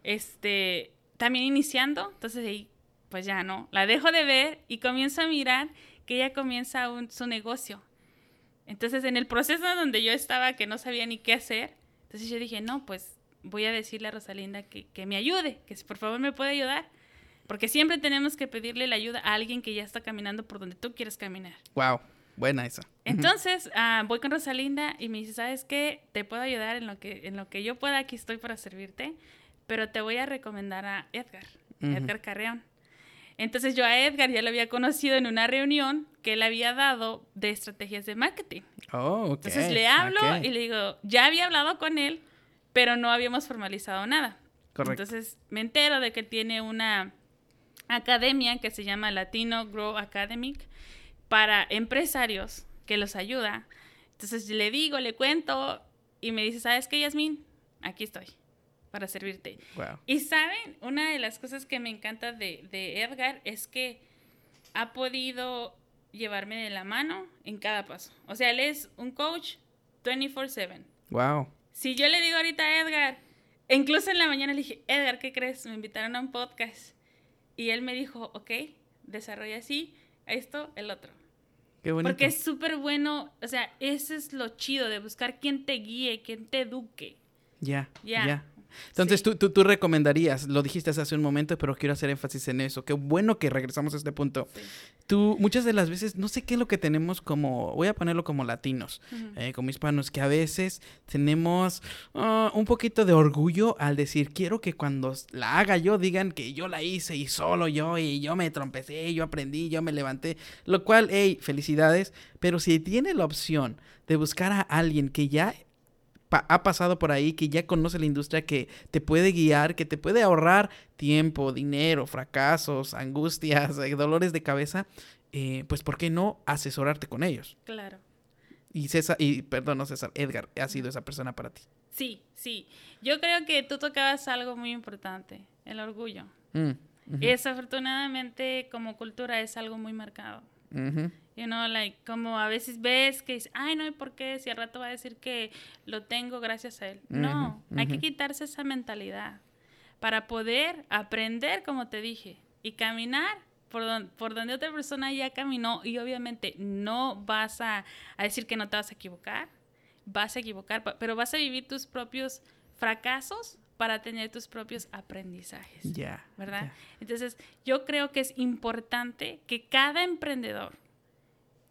este, también iniciando, entonces ahí, pues ya no, la dejo de ver y comienzo a mirar que ella comienza su negocio. Entonces, en el proceso donde yo estaba, que no sabía ni qué hacer, entonces yo dije, no, pues voy a decirle a Rosalinda que, que me ayude, que si por favor me puede ayudar. Porque siempre tenemos que pedirle la ayuda a alguien que ya está caminando por donde tú quieres caminar. Wow. Buena esa. Entonces, ah, voy con Rosalinda y me dice, ¿sabes qué? Te puedo ayudar en lo que, en lo que yo pueda, aquí estoy para servirte, pero te voy a recomendar a Edgar, Edgar Carreón. Entonces yo a Edgar ya lo había conocido en una reunión que él había dado de estrategias de marketing. Oh, okay. Entonces le hablo y le digo, ya había hablado con él, pero no habíamos formalizado nada. Correcto. Entonces me entero de que tiene una academia que se llama Latino Grow Academic para empresarios que los ayuda. Entonces le digo, le cuento y me dice, ¿sabes qué, Yasmin? Aquí estoy para servirte. Y saben, una de las cosas que me encanta de, de Edgar es que ha podido llevarme de la mano en cada paso. O sea, él es un coach 24/7. Wow. Si yo le digo ahorita a Edgar, incluso en la mañana le dije, Edgar, ¿qué crees? Me invitaron a un podcast. Y él me dijo, ok, desarrolla así, esto, el otro. Qué bonito. Porque es súper bueno, o sea, eso es lo chido de buscar quien te guíe, quien te eduque. Ya, Ya. ya. Entonces, Sí. tú, tú, tú recomendarías, lo dijiste hace un momento, pero quiero hacer énfasis en eso. Qué bueno que regresamos a este punto. Sí. Tú, muchas de las veces, no sé qué es lo que tenemos como, voy a ponerlo como latinos, eh, como hispanos, que a veces tenemos ah, un poquito de orgullo al decir, quiero que cuando la haga yo digan que yo la hice y solo yo, y yo me trompecé, yo aprendí, yo me levanté. Lo cual, hey, felicidades, pero si tiene la opción de buscar a alguien que ya pa- ha pasado por ahí, que ya conoce la industria, que te puede guiar, que te puede ahorrar tiempo, dinero, fracasos, angustias, eh, dolores de cabeza, eh, pues ¿por qué no asesorarte con ellos? Claro. Y César, y perdón, no César, Edgar ha sido esa persona para ti. Sí, sí. Yo creo que tú tocabas algo muy importante, el orgullo. Mm, Y desafortunadamente como cultura es algo muy marcado. ujú, You know, like, como a veces ves que dices, ay, no, ¿y por qué? Si al rato va a decir que lo tengo gracias a él. No, hay que quitarse esa mentalidad para poder aprender, como te dije, y caminar por, don- por donde otra persona ya caminó. Y obviamente no vas a, a decir que no te vas a equivocar, vas a equivocar, pero vas a vivir tus propios fracasos para tener tus propios aprendizajes. Ya. ¿verdad? ya. Entonces, yo creo que es importante que cada emprendedor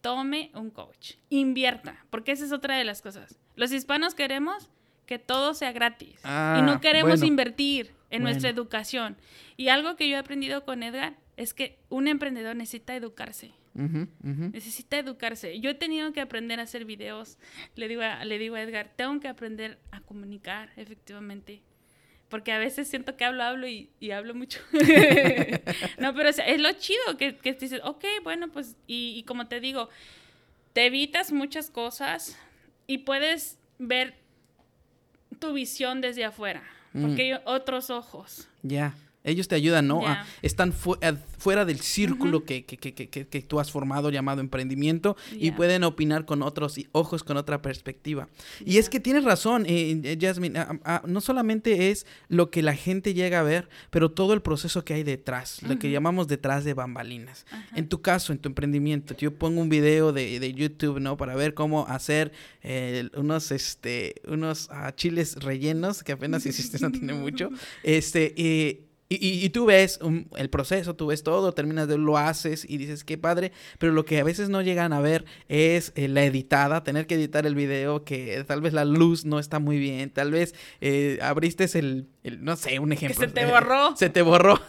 tome un coach, invierta, porque esa es otra de las cosas. Los hispanos queremos que todo sea gratis Ah, y no queremos bueno. invertir en nuestra educación. Y algo que yo he aprendido con Edgar es que un emprendedor necesita educarse. Necesita educarse. Yo he tenido que aprender a hacer videos. Le digo a, le digo a Edgar, tengo que aprender a comunicar, efectivamente. Porque a veces siento que hablo, hablo y, y hablo mucho. no, pero es lo chido que, que dices, ok, bueno, pues, y, y como te digo, te evitas muchas cosas y puedes ver tu visión desde afuera. Porque hay otros ojos. Ya. Ellos te ayudan, ¿no? A- están fu- eh, fuera del círculo que, que, que, que, que- que tú has formado llamado emprendimiento y pueden opinar con otros ojos, con otra perspectiva. Y es que tienes razón, eh, eh, Jasmine. ah, ah, no solamente es lo que la gente llega a ver, pero todo el proceso que hay detrás, lo que llamamos detrás de bambalinas. Ajá. En tu caso, en tu emprendimiento, yo pongo un video de, de YouTube, ¿no? Para ver cómo hacer eh, unos, este, unos ah, chiles rellenos, que apenas hiciste, no tiene mucho. Este, y, y- y- y tú ves un- el proceso, tú ves todo, terminas de lo haces y dices, qué padre, pero lo que a veces no llegan a ver es eh, la editada, tener que editar el video, que tal vez la luz no está muy bien, tal vez eh, abriste el, el- no sé, un ejemplo. se te borró. se te borró.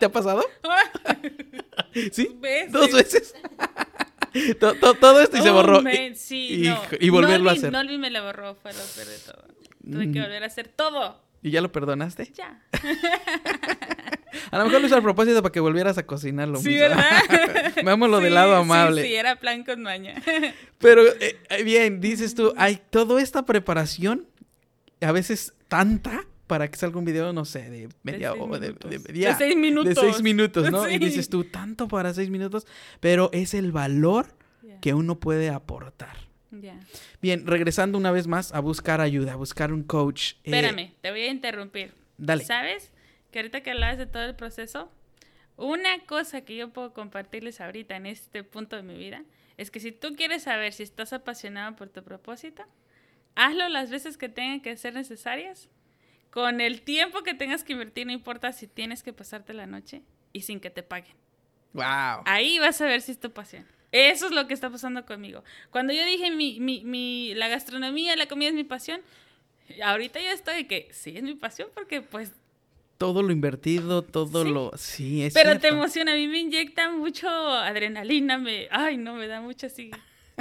¿Te ha pasado? ¿Sí? ¿Ves? Dos veces. To- to- todo esto y se Oh, borró. man, sí, no. Y volverlo a hacer. Nolvi me la borró, fue lo peor de todo. Tuve que Mm. volver a hacer todo. ¿Y ya lo perdonaste? Ya. A lo mejor lo hizo a propósito para que volvieras a cocinarlo. Sí, ¿verdad? Veámoslo del Sí, lado sí, amable. Sí, era plan con maña. Pero eh, eh, bien, dices tú, hay toda esta preparación, a veces tanta, para que salga un video, no sé, de media hora, de, de- De seis minutos. De seis minutos, ¿no? Y dices tú, tanto para seis minutos, pero es el valor que uno puede aportar. Bien, regresando una vez más a buscar ayuda, a buscar un coach. eh, Espérame, te voy a interrumpir. Dale. ¿Sabes? Que ahorita que hablabas de todo el proceso, una cosa que yo puedo compartirles ahorita en este punto de mi vida es que si tú quieres saber si estás apasionado por tu propósito, hazlo las veces que tengan que ser necesarias, con el tiempo que tengas que invertir, no importa si tienes que pasarte la noche y sin que te paguen. Wow. Ahí vas a ver si es tu pasión. Eso es lo que está pasando conmigo. Cuando yo dije mi, mi, mi, la gastronomía, la comida es mi pasión, ahorita yo estoy que sí es mi pasión porque pues... Todo lo invertido, todo Sí. lo... Sí, es Pero te emociona, a mí me inyecta mucho adrenalina, me... Ay, no, me da mucha así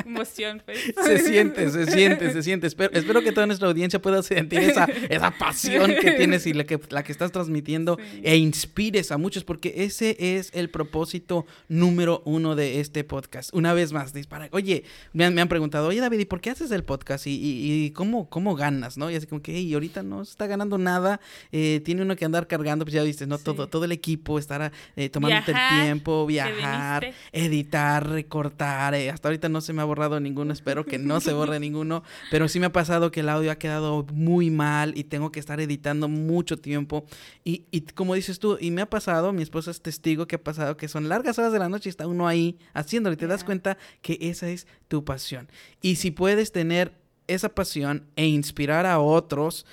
emoción, pues. Se siente, se siente, se siente. Espero, espero que toda nuestra audiencia pueda sentir esa, esa pasión que tienes y la que, la que estás transmitiendo Sí. e inspires a muchos, porque ese es el propósito número uno de este podcast. Una vez más, dispara. Oye, me han, me han preguntado, oye David, ¿y por qué haces el podcast? ¿Y, y- y cómo, cómo ganas? ¿no? Y así como que, hey, ahorita no se está ganando nada, eh, tiene uno que andar cargando, pues ya viste, ¿no? Sí. Todo, todo el equipo, estar eh, tomándote Viajar, el tiempo, viajar, editar, recortar. eh, hasta ahorita no se me ha ha borrado ninguno, espero que no se borre ninguno, pero sí me ha pasado que el audio ha quedado muy mal y tengo que estar editando mucho tiempo. Y, y como dices tú, y me ha pasado, mi esposa es testigo que ha pasado, que son largas horas de la noche y está uno ahí haciéndolo y te das cuenta que esa es tu pasión. Y si puedes tener esa pasión e inspirar a otros,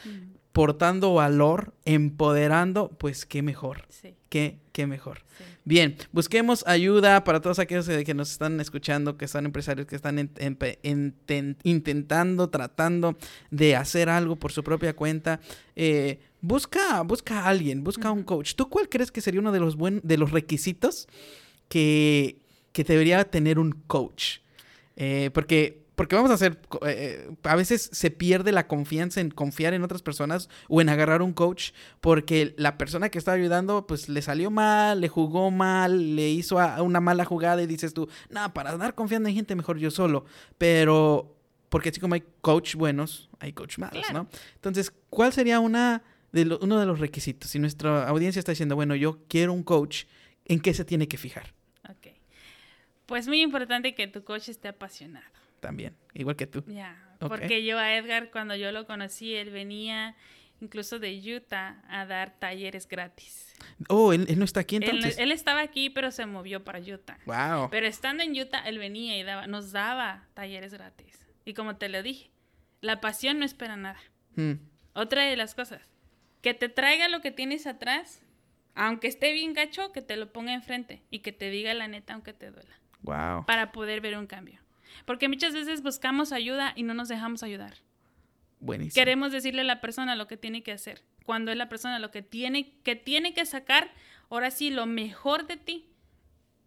portando valor, empoderando, pues qué mejor. Sí. Qué, qué mejor. Bien, busquemos ayuda para todos aquellos que nos están escuchando, que son empresarios que están intentando, tratando de hacer algo por su propia cuenta. Eh, busca, busca a alguien, busca a un coach. ¿Tú cuál crees que sería uno de los, buen, de los requisitos que, que debería tener un coach? Eh, porque porque vamos a hacer, eh, eh, a veces se pierde la confianza en confiar en otras personas o en agarrar un coach porque la persona que está ayudando pues le salió mal, le jugó mal, le hizo una mala jugada y dices tú, no, para andar confiando en gente mejor yo solo. Pero, porque así como hay coach buenos, hay coach malos, ¿no? Entonces, ¿cuál sería una de uno de los requisitos? Si nuestra audiencia está diciendo, bueno, yo quiero un coach, ¿en qué se tiene que fijar? Ok. Pues muy importante que tu coach esté apasionado también, igual que tú. Ya, porque yo a Edgar cuando yo lo conocí, él venía incluso de Utah a dar talleres gratis. Oh, él, no está aquí entonces. Él, estaba aquí, pero se movió para Utah. Wow. Pero estando en Utah, él venía y daba, nos daba talleres gratis. Y como te lo dije, la pasión no espera nada. Hmm. Otra de las cosas, que te traiga lo que tienes atrás, aunque esté bien gacho, que te lo ponga enfrente y que te diga la neta aunque te duela. Wow. Para poder ver un cambio. Porque muchas veces buscamos ayuda y no nos dejamos ayudar. Buenísimo. Queremos decirle a la persona lo que tiene que hacer. Cuando es la persona lo que tiene que, tiene que sacar, ahora sí, lo mejor de ti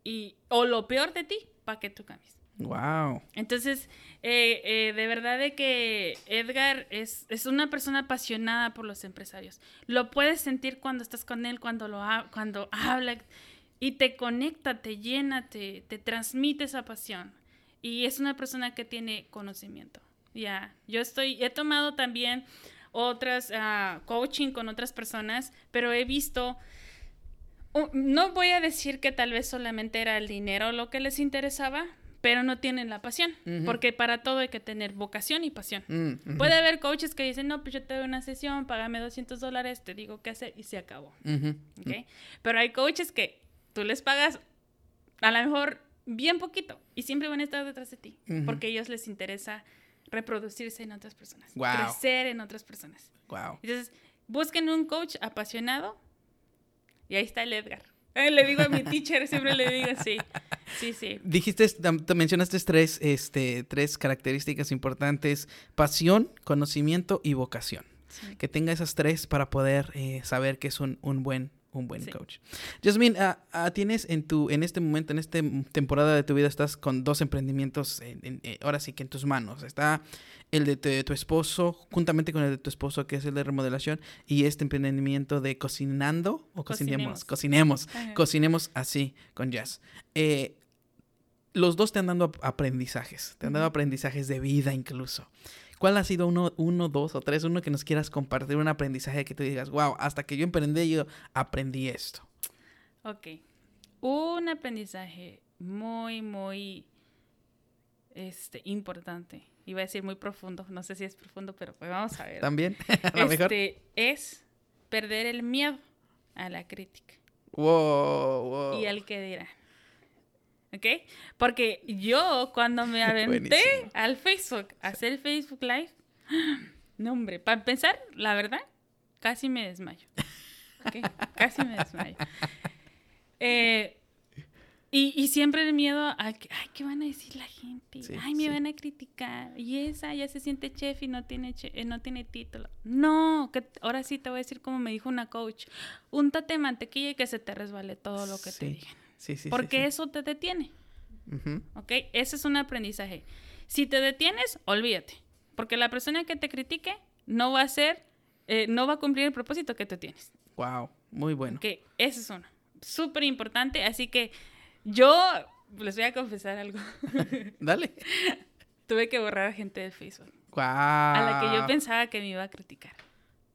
y, o lo peor de ti para que tú cambies. Wow. Entonces, eh, eh, de verdad de que Edgar es, es, una persona apasionada por los empresarios. Lo puedes sentir cuando estás con él, cuando, lo cuando habla y te conecta, te llena, te, te transmite esa pasión y es una persona que tiene conocimiento. Ya, yo estoy, he tomado también otras uh, coaching con otras personas, pero he visto, no voy a decir que tal vez solamente era el dinero lo que les interesaba, pero no tienen la pasión, porque para todo hay que tener vocación y pasión. Mm, Puede haber coaches que dicen, no, pues yo te doy una sesión, págame 200 dólares, te digo qué hacer y se acabó. ¿Okay? Pero hay coaches que tú les pagas a lo mejor bien poquito y siempre van a estar detrás de ti porque a ellos les interesa reproducirse en otras personas, crecer en otras personas. Wow. Entonces, busquen un coach apasionado y ahí está el Edgar. Eh, le digo a mi teacher, siempre le digo así. Sí, sí. Dijiste, te mencionaste tres, este, tres características importantes: pasión, conocimiento y vocación. Que tenga esas tres para poder eh, saber que es un, un buen un buen coach. Jasmine, ah, ah, tienes en tu, en este momento, en esta temporada de tu vida, estás con dos emprendimientos, eh, ahora sí que en tus manos. Está el de tu, esposo, juntamente con el de tu esposo, que es el de remodelación, y este emprendimiento de cocinando o cocinemos, cocinemos, cocinemos, así con Jazz. Eh, los dos te han dado aprendizajes, te han dado aprendizajes de vida incluso. ¿Cuál ha sido uno, uno, dos o tres, uno que nos quieras compartir, un aprendizaje que tú digas, wow, hasta que yo emprendí, yo aprendí esto? Ok. Un aprendizaje muy, muy este, importante. Iba a decir muy profundo, no sé si es profundo, pero pues vamos a ver. También, a lo mejor. Este, es perder el miedo a la crítica. Wow, wow. Y al que dirá. ¿Ok? Porque yo cuando me aventé al Facebook a hacer Facebook Live, no hombre, para empezar, la verdad, casi me desmayo. ¿okay? Casi me desmayo. Eh, y, siempre el miedo a que, ay, ¿qué van a decir la gente? ay, me van a criticar. Y esa ya se siente chef y no tiene, eh, no tiene título. No, que ahora sí te voy a decir como me dijo una coach. Úntate mantequilla y que se te resbale todo lo que te digan. Sí, sí, Porque eso te detiene. ¿Ok? Ese es un aprendizaje. Si te detienes, olvídate. Porque la persona que te critique no va a ser, eh, no va a cumplir el propósito que tú tienes. Wow, muy bueno. Que ese es uno. Súper importante. Así que yo les voy a confesar algo. Dale. Tuve que borrar a gente del Facebook. Wow. A la que yo pensaba que me iba a criticar.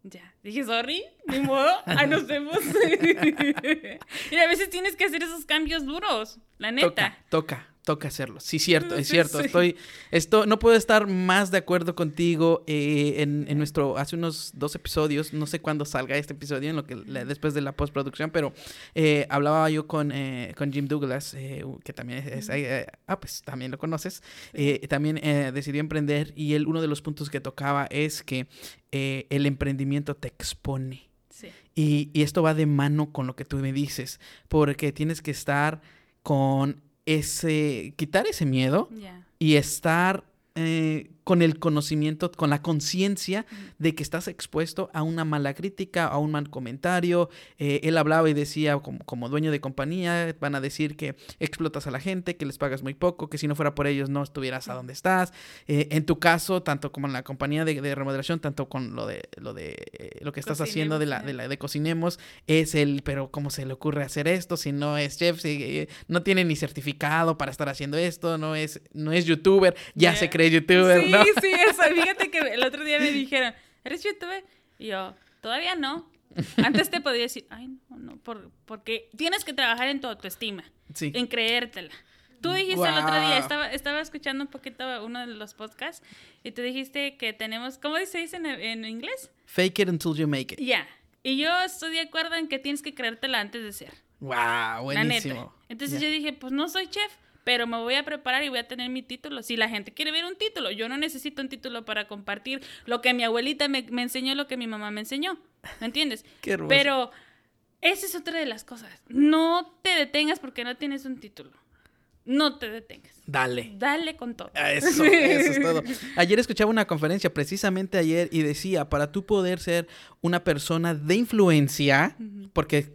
Ya. Dije, sorry, ni modo, ahí nos vemos. y a veces tienes que hacer esos cambios duros, la neta. Toca, toca hacerlo. Sí, cierto, es cierto. Estoy, esto, no puedo estar más de acuerdo contigo eh, en, en, nuestro, hace unos dos episodios, no sé cuándo salga este episodio, en lo que después de la postproducción, pero eh, hablaba yo con, eh, con Jim Douglas, que también es, ah, pues también lo conoces, también decidió emprender y él, uno de los puntos que tocaba es que el emprendimiento te expone. Y, y esto va de mano con lo que tú me dices, porque tienes que estar con ese, quitar ese miedo y estar eh, con el conocimiento, con la conciencia de que estás expuesto a una mala crítica, a un mal comentario. Eh, él hablaba y decía, como, dueño de compañía, van a decir que explotas a la gente, que les pagas muy poco, que si no fuera por ellos no estuvieras a donde estás. Eh, en tu caso, tanto como en la compañía de, remodelación, tanto con lo de lo de lo que estás haciendo de la, de la de cocinemos, es el, pero ¿cómo se le ocurre hacer esto? Si no es chef, si no tiene ni certificado para estar haciendo esto, no es, no es youtuber, ya se cree youtuber, ¿no? Sí, sí, eso. Fíjate que el otro día me dijeron, ¿eres youtuber? Y yo, todavía no. Antes te podía decir, ay, no, no, por, porque tienes que trabajar en tu autoestima, sí. en creértela. Tú dijiste el otro día, estaba, estaba escuchando un poquito uno de los podcasts y tú dijiste que tenemos, ¿cómo se dice en, inglés? Fake it until you make it. Ya. Y yo estoy de acuerdo en que tienes que creértela antes de ser. Wow, buenísimo. Entonces yo dije, pues no soy chef, pero me voy a preparar y voy a tener mi título. Si la gente quiere ver un título, yo no necesito un título para compartir lo que mi abuelita me, enseñó, lo que mi mamá me enseñó. ¿Me entiendes? Qué hermoso. Pero esa es otra de las cosas. No te detengas porque no tienes un título. No te detengas. Dale. Dale con todo. Ah, eso, eso es todo. Ayer escuchaba una conferencia, precisamente ayer, y decía, para tú poder ser una persona de influencia, porque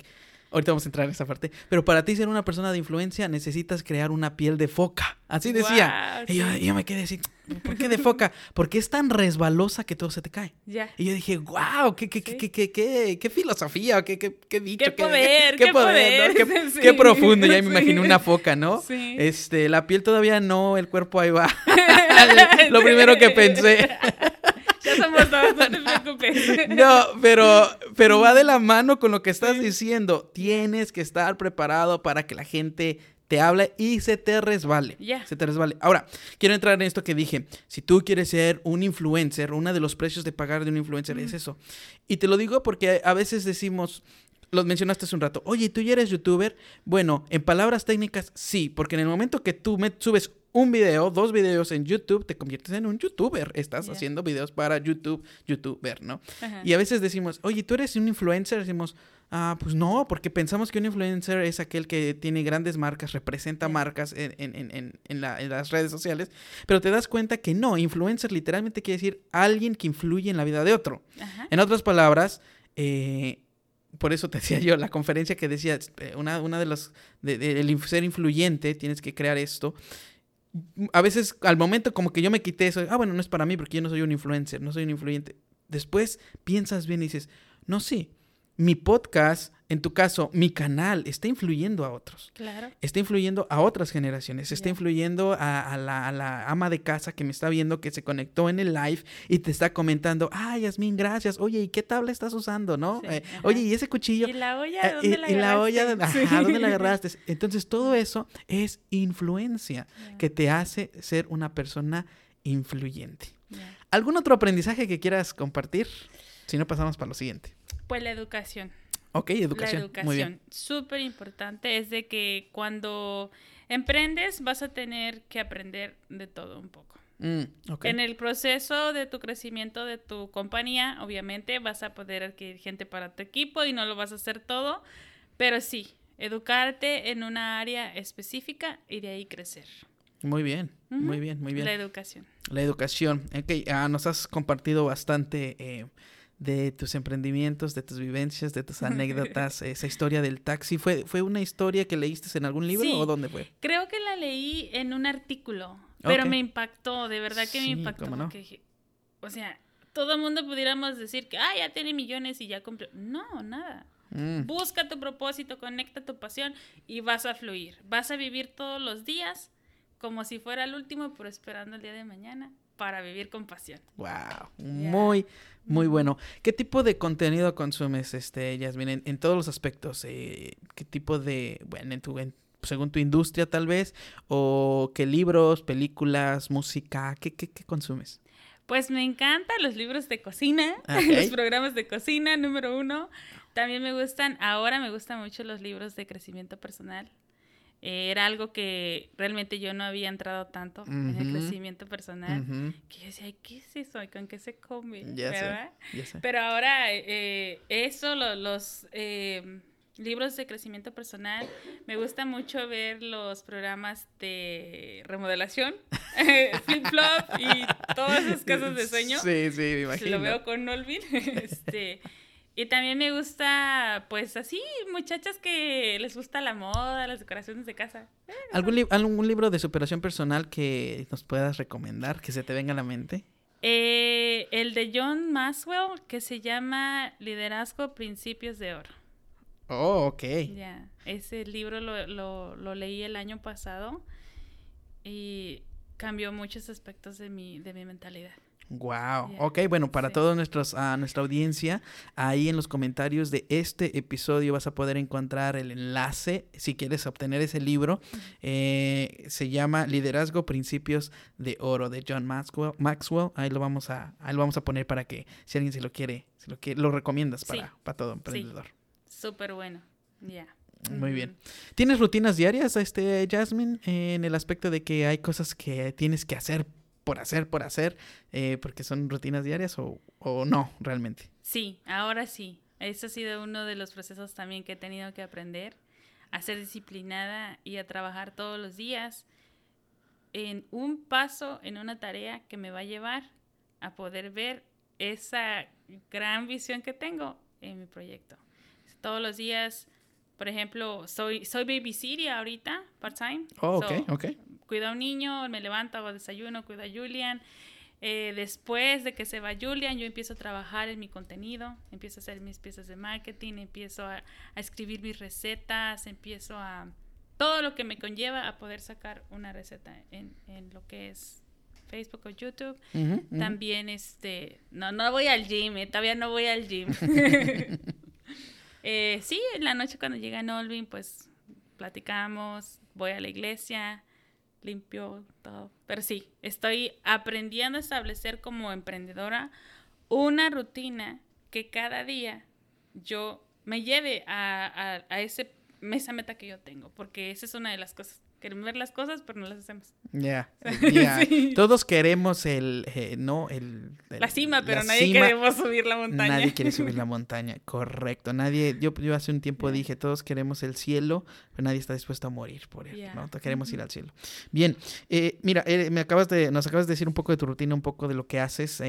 Ahorita vamos a entrar en esa parte. Pero para ti ser una persona de influencia necesitas crear una piel de foca. Así decía. y yo, me quedé así, ¿por qué de foca? Porque es tan resbalosa que todo se te cae. Y yo dije, wow, qué, qué, qué, qué, qué, qué filosofía, qué, qué, qué dicho. Qué poder, qué, poder. Qué, profundo, ya me imaginé una foca, ¿no? Este, la piel todavía no, el cuerpo ahí va. Lo primero que pensé. Ya somos dos, no te preocupes. No, pero, pero va de la mano con lo que estás diciendo. Tienes que estar preparado para que la gente te hable y se te resbale. Ya. Se te resbale. Ahora, quiero entrar en esto que dije. Si tú quieres ser un influencer, uno de los precios de pagar de un influencer es eso. Y te lo digo porque a veces decimos, lo mencionaste hace un rato, oye, ¿tú ya eres youtuber? Bueno, en palabras técnicas, sí, porque en el momento que tú me subes un video, dos videos en YouTube, te conviertes en un youtuber. Estás haciendo videos para YouTube, youtuber, ¿no? Y a veces decimos, oye, ¿tú eres un influencer? Decimos, ah, pues no, porque pensamos que un influencer es aquel que tiene grandes marcas, representa marcas en, en, en, las redes sociales, pero te das cuenta que no, influencer literalmente quiere decir alguien que influye en la vida de otro. En otras palabras, eh, por eso te decía yo, la conferencia que decía, eh, una, una de los, de, ser influyente, tienes que crear esto, a veces al momento como que yo me quité eso, ah, bueno, no es para mí porque yo no soy un influencer, no soy un influyente. Después piensas bien y dices, no, sí, mi podcast en tu caso, mi canal está influyendo a otros. Claro. Está influyendo a otras generaciones. Está influyendo a, la, ama de casa que me está viendo, que se conectó en el live y te está comentando, ay, Yasmin, gracias. Oye, ¿y qué tabla estás usando? ¿no? Eh, oye, ¿y ese cuchillo? ¿Y la olla? Eh, ¿Dónde la y, la olla, ¿dónde la agarraste? Entonces, todo eso es influencia que te hace ser una persona influyente. ¿Algún otro aprendizaje que quieras compartir? Si no, pasamos para lo siguiente. Pues la educación. Ok, educación. La educación. Súper importante es de que cuando emprendes vas a tener que aprender de todo un poco. Mm, en el proceso de tu crecimiento de tu compañía, obviamente vas a poder adquirir gente para tu equipo y no lo vas a hacer todo, pero sí, educarte en una área específica y de ahí crecer. Muy bien, muy bien, muy bien. La educación. La educación. Ok, ah, nos has compartido bastante eh, de tus emprendimientos, de tus vivencias, de tus anécdotas, esa historia del taxi. ¿Fue, ¿Fue una historia que leíste en algún libro o dónde fue? Creo que la leí en un artículo, pero me impactó, de verdad que me impactó. o sea, todo el mundo pudiéramos decir que, ah, ya tiene millones y ya cumplió. No, nada. Mm. Busca tu propósito, conecta tu pasión y vas a fluir. Vas a vivir todos los días como si fuera el último, pero esperando el día de mañana para vivir con pasión. Wow, muy, muy bueno. ¿Qué tipo de contenido consumes, este, Yasmin, en, todos los aspectos? Eh, ¿Qué tipo de, bueno, en tu, según tu industria tal vez, o qué libros, películas, música, ¿qué, qué, qué consumes? Pues me encantan los libros de cocina, los programas de cocina, número uno. También me gustan, ahora me gustan mucho los libros de crecimiento personal. Eh, era algo que realmente yo no había entrado tanto en el crecimiento personal. Que yo decía, ¿qué es eso? ¿Con qué se come? ¿verdad? Pero ahora eh, eso, los eh, libros de crecimiento personal, me gusta mucho ver los programas de remodelación, flip flop y todas esas casas de sueño. Sí, sí, me imagino. Lo veo con Nolvin. este, y también me gusta, pues así, muchachas que les gusta la moda, las decoraciones de casa. ¿Algún, ¿Algún libro de superación personal que nos puedas recomendar, que se te venga a la mente? Eh, el de John Maxwell, que se llama Liderazgo Principios de Oro. Oh, ok. Ya, ese libro lo, lo, lo leí el año pasado y cambió muchos aspectos de mi, de mi mentalidad. Wow. Ok, bueno, para toda nuestra audiencia, ahí en los comentarios de este episodio vas a poder encontrar el enlace si quieres obtener ese libro. Eh, se llama Liderazgo Principios de Oro de John Maxwell. Maxwell. Ahí lo vamos a, ahí lo vamos a poner para que si alguien se lo quiere, se lo quiere, lo recomiendas para, para todo emprendedor. Súper bueno. Ya. Muy bien. ¿Tienes rutinas diarias, este Jasmine, en el aspecto de que hay cosas que tienes que hacer por hacer, por hacer, eh, porque son rutinas diarias o, o no, realmente. Sí, ahora sí. Eso ha sido uno de los procesos también que he tenido que aprender, a ser disciplinada y a trabajar todos los días en un paso, en una tarea que me va a llevar a poder ver esa gran visión que tengo en mi proyecto. Todos los días, por ejemplo, soy, soy babysitter ahorita, part-time. Oh, ok, ok cuido a un niño, me levanto, hago desayuno, cuido a Julian. Eh, después de que se va Julian, yo empiezo a trabajar en mi contenido, empiezo a hacer mis piezas de marketing, empiezo a, escribir mis recetas, empiezo a todo lo que me conlleva a poder sacar una receta en, en lo que es Facebook o YouTube. También, este, no, no voy al gym, eh, todavía no voy al gym. eh, sí, en la noche cuando llega Nolvin, pues platicamos, voy a la iglesia, limpio, todo. Pero sí, estoy aprendiendo a establecer como emprendedora una rutina que cada día yo me lleve a, a, a ese, esa meta que yo tengo, porque esa es una de las cosas queremos ver las cosas, pero no las hacemos. Ya, Todos queremos el, eh, no, el, La cima, pero nadie queremos subir la montaña. Nadie quiere subir la montaña, correcto. Nadie, yo, yo hace un tiempo dije, todos queremos el cielo, pero nadie está dispuesto a morir por él, ¿no? Todos queremos ir al cielo. Bien, eh, mira, eh, me acabas de, nos acabas de decir un poco de tu rutina, un poco de lo que haces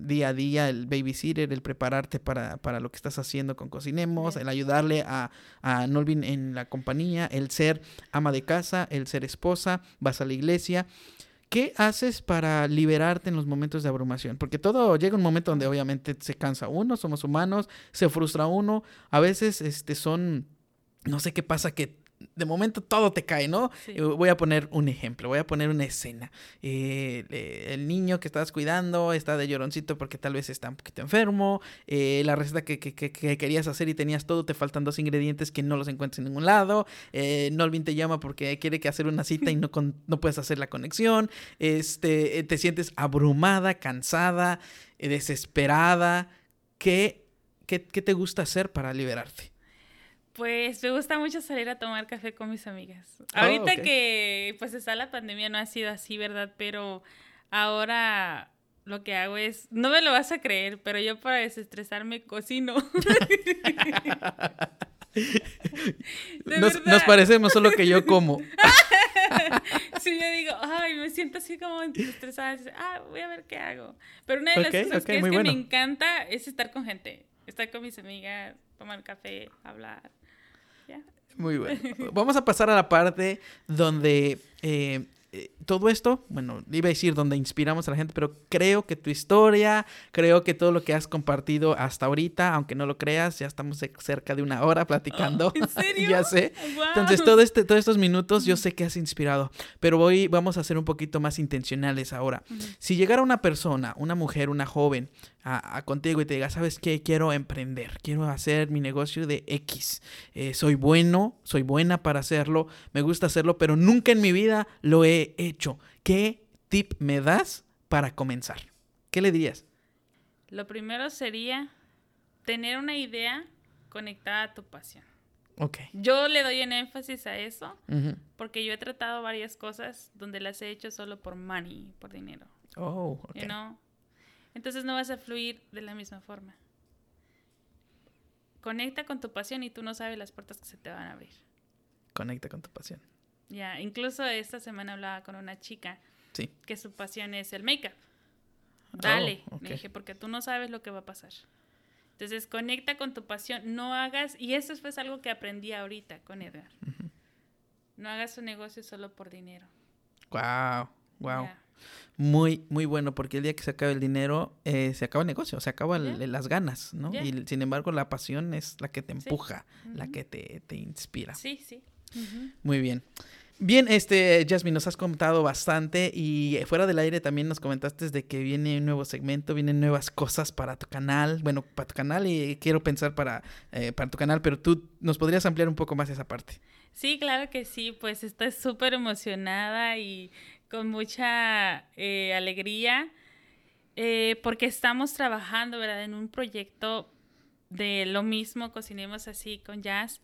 día a día, el babysitter, el prepararte para, para lo que estás haciendo con Cocinemos, el ayudarle a, a Nolvin en la compañía, el ser ama de casa, el ser esposa, vas a la iglesia. ¿Qué haces para liberarte en los momentos de abrumación? Porque todo llega un momento donde obviamente se cansa uno, somos humanos, se frustra uno, a veces este son no sé qué pasa que de momento todo te cae, ¿no? Eh, voy a poner un ejemplo, voy a poner una escena. Eh, el niño que estás cuidando está de lloroncito porque tal vez está un poquito enfermo. Eh, la receta que, querías hacer y tenías todo, te faltan dos ingredientes que no los encuentras en ningún lado. Nolvin te llama porque quiere que hacer una cita y no, no puedes hacer la conexión. Este, te sientes abrumada, cansada, desesperada. ¿Qué, qué te gusta hacer para liberarte? Pues me gusta mucho salir a tomar café con mis amigas. Ah, Ahorita que pues está la pandemia no ha sido así, ¿verdad? Pero ahora lo que hago es, no me lo vas a creer, pero yo para desestresarme cocino. nos, nos, parecemos, solo que yo como. sí, yo digo, ay, me siento así como estresada. Ah, voy a ver qué hago. Pero una de las cosas que, es que me encanta es estar con gente. Estar con mis amigas, tomar café, hablar. Muy bueno. Vamos a pasar a la parte donde eh, eh, todo esto, bueno, iba a decir donde inspiramos a la gente, pero creo que tu historia, creo que todo lo que has compartido hasta ahorita, aunque no lo creas, ya estamos cerca de una hora platicando. ¿En serio? ya sé. Entonces, todo este, todos estos minutos yo sé que has inspirado, pero voy, vamos a ser un poquito más intencionales ahora. Si llegara una persona, una mujer, una joven, a, contigo y te diga, ¿sabes qué? Quiero emprender, quiero hacer mi negocio de X. Eh, soy bueno, soy buena para hacerlo, me gusta hacerlo, pero nunca en mi vida lo he hecho. ¿Qué tip me das para comenzar? ¿Qué le dirías? Lo primero sería tener una idea conectada a tu pasión. Ok. Yo le doy un énfasis a eso porque yo he tratado varias cosas donde las he hecho solo por money, por dinero. Oh, ok. Entonces no vas a fluir de la misma forma. Conecta con tu pasión y tú no sabes las puertas que se te van a abrir. Conecta con tu pasión. Ya, incluso esta semana hablaba con una chica sí. que su pasión es el make-up. Dale, oh, dije, porque tú no sabes lo que va a pasar. Entonces, conecta con tu pasión, no hagas, y eso fue algo que aprendí ahorita con Edgar. No hagas un negocio solo por dinero. Wow, wow muy, muy bueno, porque el día que se acabe el dinero, eh, se acaba el negocio, se acaban las ganas, ¿no? Y sin embargo, la pasión es la que te empuja, la que te, te, inspira. Sí, sí. Muy bien. Bien, este, Jasmine, nos has contado bastante y fuera del aire también nos comentaste de que viene un nuevo segmento, vienen nuevas cosas para tu canal, bueno, para tu canal y quiero pensar para, eh, para tu canal, pero tú nos podrías ampliar un poco más esa parte. Sí, claro que sí, pues estoy súper emocionada y con mucha eh, alegría eh, porque estamos trabajando, ¿verdad?, en un proyecto de lo mismo, cocinemos así con jazz,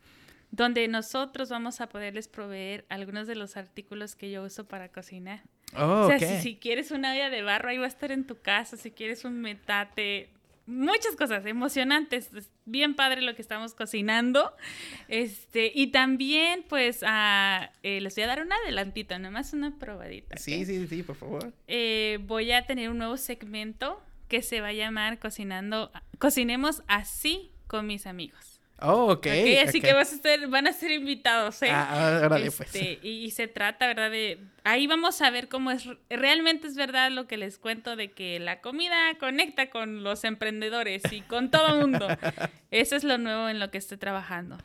donde nosotros vamos a poderles proveer algunos de los artículos que yo uso para cocinar. Oh, o sea, si, si, quieres una olla de barro, ahí va a estar en tu casa, si quieres un metate, muchas cosas emocionantes. bien padre lo que estamos cocinando. Este, y también, pues, uh, les voy a dar un adelantito, más una probadita. Sí, sí, sí, por favor. Eh, voy a tener un nuevo segmento que se va a llamar Cocinando, Cocinemos así con mis amigos. Oh, ok. así que vas a estar, van a ser invitados, ¿eh? Ah, órale, pues. Este, y, se trata, ¿verdad? De. Ahí vamos a ver cómo es. Realmente es verdad lo que les cuento de que la comida conecta con los emprendedores y con todo el mundo. Eso es lo nuevo en lo que estoy trabajando.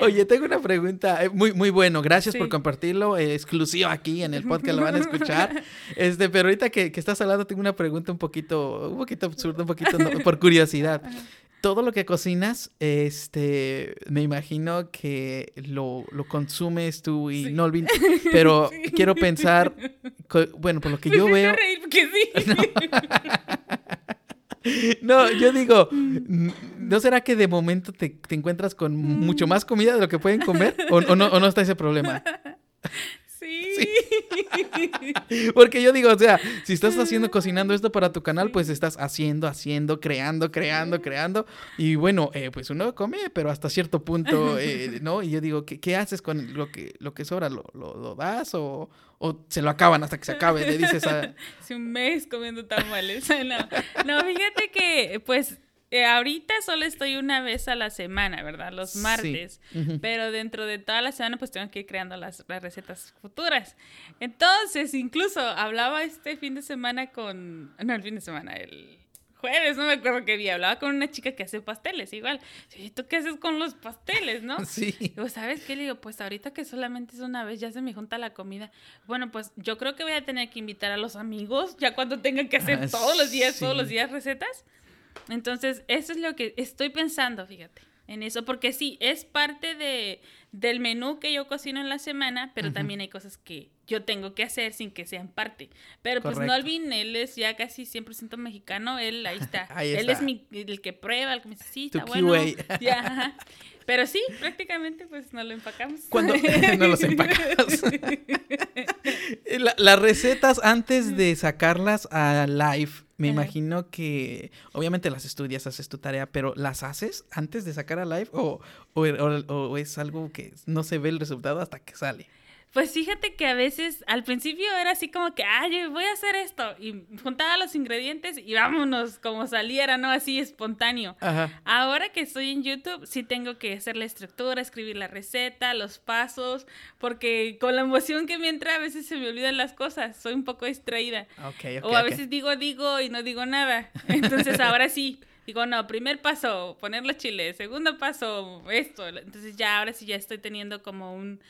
Oye, tengo una pregunta eh, muy, muy bueno. Gracias por compartirlo. Eh, exclusivo aquí en el podcast lo van a escuchar. Este, pero ahorita que, que, estás hablando, tengo una pregunta un poquito, un poquito absurda, un poquito por curiosidad todo lo que cocinas, este, me imagino que lo, lo consumes tú y no olvides, pero quiero pensar, bueno, por lo que yo veo... No. yo digo, ¿no será que de momento te, te encuentras con mucho más comida de lo que pueden comer? ¿O, no, o no está ese problema? Porque yo digo, o sea, si estás haciendo, cocinando esto para tu canal, pues estás haciendo, haciendo, creando, creando, creando. Y bueno, eh, pues uno come, pero hasta cierto punto, eh, ¿no? Y yo digo, ¿qué, ¿qué, haces con lo que, lo que sobra? ¿Lo, lo, das o, o, se lo acaban hasta que se acabe? Le dices a... un mes comiendo tamales. No, no fíjate que, pues eh, ahorita solo estoy una vez a la semana, ¿verdad? Los martes. Pero dentro de toda la semana, pues tengo que ir creando las, recetas futuras. Entonces, incluso hablaba este fin de semana con. No, el fin de semana, el jueves, no me acuerdo qué día. Hablaba con una chica que hace pasteles, igual. ¿Y tú qué haces con los pasteles, no? Sí. Digo, ¿sabes qué? Le digo, pues ahorita que solamente es una vez, ya se me junta la comida. Bueno, pues yo creo que voy a tener que invitar a los amigos, ya cuando tengan que hacer ah, todos los días, todos los días recetas. Entonces, eso es lo que estoy pensando, fíjate, en eso, porque sí, es parte de, del menú que yo cocino en la semana, pero también hay cosas que yo tengo que hacer sin que sean parte. Pero pues no olviden, él es ya casi 100% mexicano, él ahí está. él es mi, el que prueba, el que me dice, sí, está bueno. Ya, pero sí, prácticamente pues nos lo empacamos. Cuando no los empacamos. las recetas antes de sacarlas a live, me imagino que obviamente las estudias, haces tu tarea, pero ¿las haces antes de sacar a live o, o, es algo que no se ve el resultado hasta que sale? Pues fíjate que a veces, al principio era así como que, ay, voy a hacer esto. Y juntaba los ingredientes y vámonos, como saliera, ¿no? Así espontáneo. Ajá. Ahora que estoy en YouTube, sí tengo que hacer la estructura, escribir la receta, los pasos, porque con la emoción que me entra a veces se me olvidan las cosas. Soy un poco distraída. Ok, ok. o a veces digo, digo y no digo nada. Entonces ahora sí. Digo, no, primer paso, poner los chiles. Segundo paso, esto. Entonces ya, ahora sí ya estoy teniendo como un,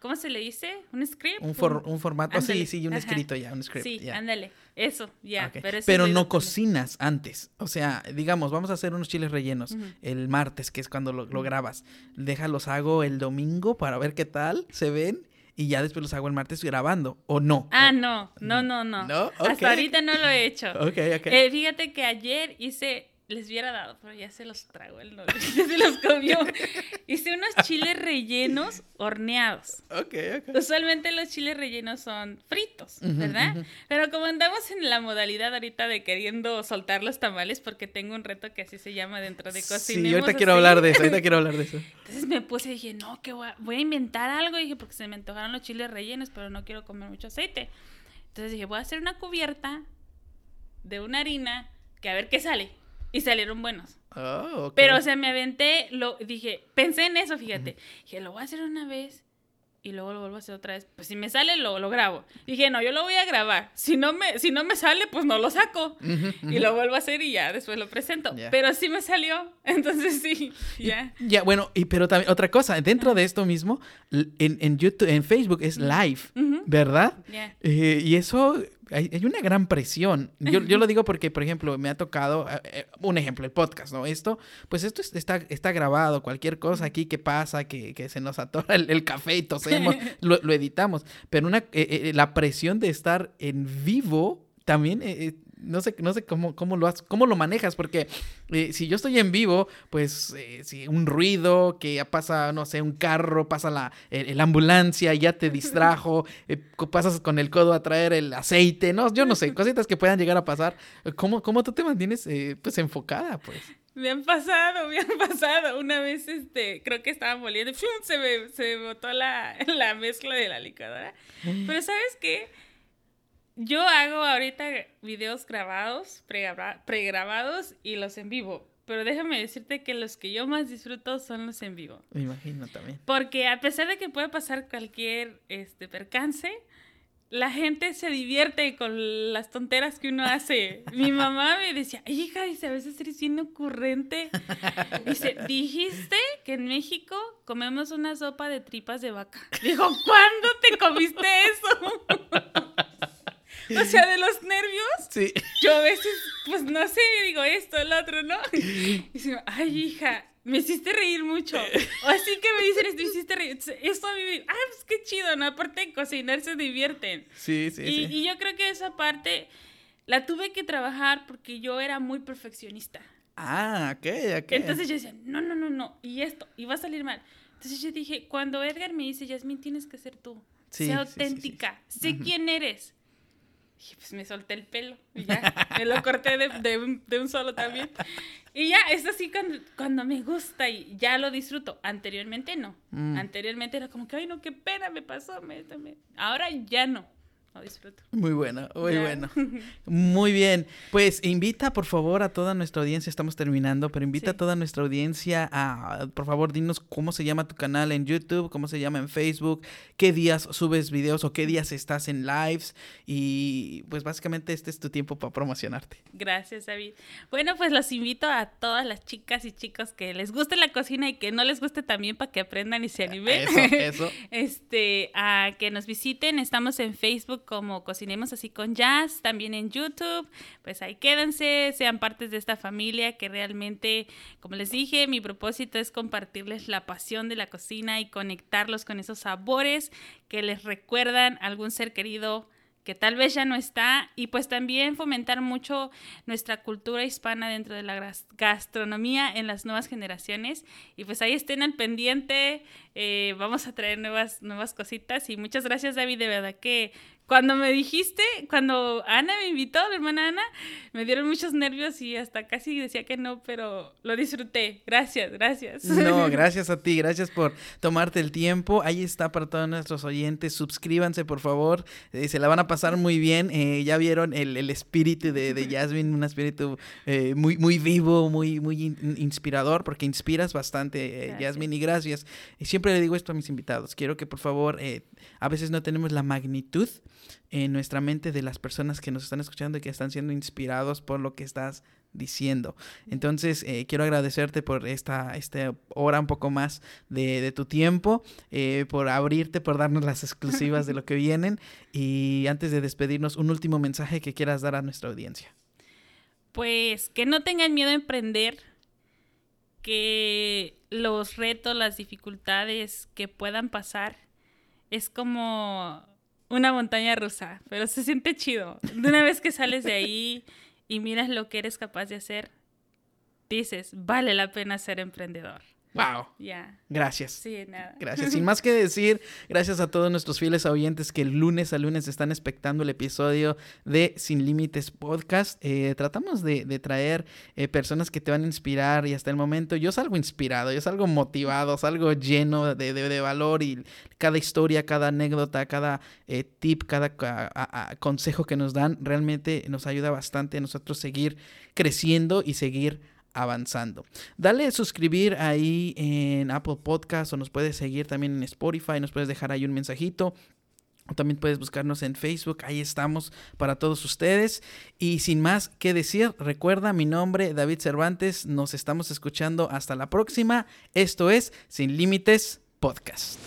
¿cómo se le dice? ¿Un script? Un, for- un formato, Ándale, sí, sí, un ajá. escrito ya, un script. Sí, ya. ándale. Eso, ya. Pero, eso no cocinas antes. O sea, digamos, vamos a hacer unos chiles rellenos el martes, que es cuando lo, lo grabas. Déjalos hago el domingo para ver qué tal se ven y ya después los hago el martes grabando. ¿O no? Ah, no, no, no, no. Hasta ahorita no lo he hecho. Ok, ok. Eh, fíjate que ayer hice, les hubiera dado, pero ya se los trago el novio, ya se los comió. Hice unos chiles rellenos horneados. ok, ok. Usualmente los chiles rellenos son fritos, ¿verdad? Pero como andamos en la modalidad ahorita de queriendo soltar los tamales, porque tengo un reto que así se llama dentro de Cocinemos Sí, ahorita quiero Así. hablar de eso, ahorita quiero hablar de eso. Entonces me puse y dije, no, que voy a, voy a inventar algo. Y dije, porque se me antojaron los chiles rellenos, pero no quiero comer mucho aceite. Entonces dije, voy a hacer una cubierta de una harina que a ver qué sale. Y salieron buenos. Oh, ok. Pero, o sea, me aventé, lo dije, pensé en eso, fíjate. Dije, lo voy a hacer una vez y luego lo vuelvo a hacer otra vez. Pues si me sale, lo, lo grabo. Dije, no, yo lo voy a grabar. Si no me, si no me sale, pues no lo saco. Y lo vuelvo a hacer y ya después lo presento. Pero sí me salió. Entonces sí, ya. Ya, bueno, y pero también otra cosa, dentro de esto mismo, en, en YouTube, en Facebook es live. ¿verdad? Eh, y eso, hay, hay una gran presión. Yo, yo lo digo porque, por ejemplo, me ha tocado, eh, eh, un ejemplo, el podcast, ¿no? Esto, pues esto es- está, está grabado, cualquier cosa aquí que pasa, que, que se nos atora el, el café y tosemos, lo, lo editamos. Pero una, eh, eh, la presión de estar en vivo también... eh, no sé, no sé cómo, cómo, lo, has- cómo lo manejas, porque eh, si yo estoy en vivo, pues eh, si un ruido, que ya pasa, no sé, un carro, pasa la, el- la ambulancia, ya te distrajo, eh, pasas con el codo a traer el aceite, no, yo no sé, cositas que puedan llegar a pasar. ¿Cómo, cómo tú te mantienes eh, pues enfocada, pues? Me han pasado, me han pasado. Una vez, este, creo que estaba moliendo ¡fum! se me, se me botó la, la mezcla de la licuadora. Pero ¿sabes qué? Yo hago ahorita videos grabados, pregra- pregrabados y los en vivo. Pero déjame decirte que los que yo más disfruto son los en vivo. Me imagino también. Porque a pesar de que puede pasar cualquier este, percance, la gente se divierte con las tonteras que uno hace. Mi mamá me decía, "Ay, hija, dice, a veces eres bien ocurrente. Dice, dijiste que en México comemos una sopa de tripas de vaca. Dijo, ¿cuándo te comiste eso? o sea, de los nervios, Sí. yo a veces, pues no sé, digo esto, el otro, ¿no? Y dice, ay, hija, me hiciste reír mucho. O así que me dicen, me hiciste reír. Esto a mí, me- ah, pues qué chido, ¿no? Aparte de cocinar, se divierten. Sí, sí, y, sí. y yo creo que esa parte la tuve que trabajar porque yo era muy perfeccionista. Ah, ok, ok. Entonces yo decía, no, no, no, no, y esto, y va a salir mal. Entonces yo dije, cuando Edgar me dice, Yasmin, tienes que ser tú. Sí, sé sí, sí, sí, auténtica, sé quién eres. Y pues me solté el pelo y ya, me lo corté de, de un, de un solo también. Y ya, es así cuando, cuando me gusta y ya lo disfruto. Anteriormente no. Mm. Anteriormente era como que, ay, no, qué pena, me pasó. Me, me- Ahora ya no. Lo disfruto. Muy bueno, muy bueno. Muy bien. Pues invita por favor a toda nuestra audiencia, estamos terminando, pero invita Sí. a toda nuestra audiencia a, por favor, dinos cómo se llama tu canal en YouTube, cómo se llama en Facebook, qué días subes videos o qué días estás en lives y pues básicamente este es tu tiempo para promocionarte. Gracias, David. Bueno, pues los invito a todas las chicas y chicos que les guste la cocina y que no les guste también para que aprendan y se animen. Eso, eso. Este, a que nos visiten. Estamos en Facebook como Cocinemos Así con Jazz, también en YouTube. Pues ahí quédense, sean partes de esta familia que realmente, como les dije, mi propósito es compartirles la pasión de la cocina y conectarlos con esos sabores que les recuerdan a algún ser querido que tal vez ya no está y pues también fomentar mucho nuestra cultura hispana dentro de la gastronomía en las nuevas generaciones y pues ahí estén al pendiente eh, vamos a traer nuevas nuevas cositas y muchas gracias David de verdad que cuando me dijiste, cuando Ana me invitó, la hermana Ana, me dieron muchos nervios y hasta casi decía que no, pero lo disfruté. Gracias, gracias. No, gracias a ti, gracias por tomarte el tiempo. Ahí está para todos nuestros oyentes. Suscríbanse, por favor. Eh, se la van a pasar muy bien. Eh, ya vieron el, espíritu de, de, Jasmine, un espíritu eh, muy, muy vivo, muy, muy inspirador, porque inspiras bastante, Jasmine, y gracias. Y siempre le digo esto a mis invitados. Quiero que, por favor, a veces no tenemos la magnitud en nuestra mente de las personas que nos están escuchando y que están siendo inspirados por lo que estás diciendo. Entonces, eh, quiero agradecerte por esta, esta hora un poco más de, tu tiempo, eh, por abrirte, por darnos las exclusivas de lo que vienen. Y antes de despedirnos, un último mensaje que quieras dar a nuestra audiencia. Pues que no tengan miedo a emprender, que los retos, las dificultades que puedan pasar, es como una montaña rusa, pero se siente chido. De una vez que sales de ahí y miras lo que eres capaz de hacer, dices, vale la pena ser emprendedor. Wow. Ya. Gracias. Sí, nada. Gracias. Sin más que decir, gracias a todos nuestros fieles oyentes que el lunes a lunes están expectando el episodio de Sin Límites Podcast. Eh, tratamos de, traer eh, personas que te van a inspirar y hasta el momento yo salgo inspirado, yo salgo motivado, salgo lleno de, de, valor y cada historia, cada anécdota, cada eh, tip, cada consejo que nos dan realmente nos ayuda bastante a nosotros seguir creciendo y seguir avanzando. Dale suscribir ahí en Apple Podcast o nos puedes seguir también en Spotify, nos puedes dejar ahí un mensajito. O también puedes buscarnos en Facebook, ahí estamos para todos ustedes. Y sin más que decir, recuerda mi nombre, David Cervantes, nos estamos escuchando hasta la próxima. Esto es Sin Límites Podcast.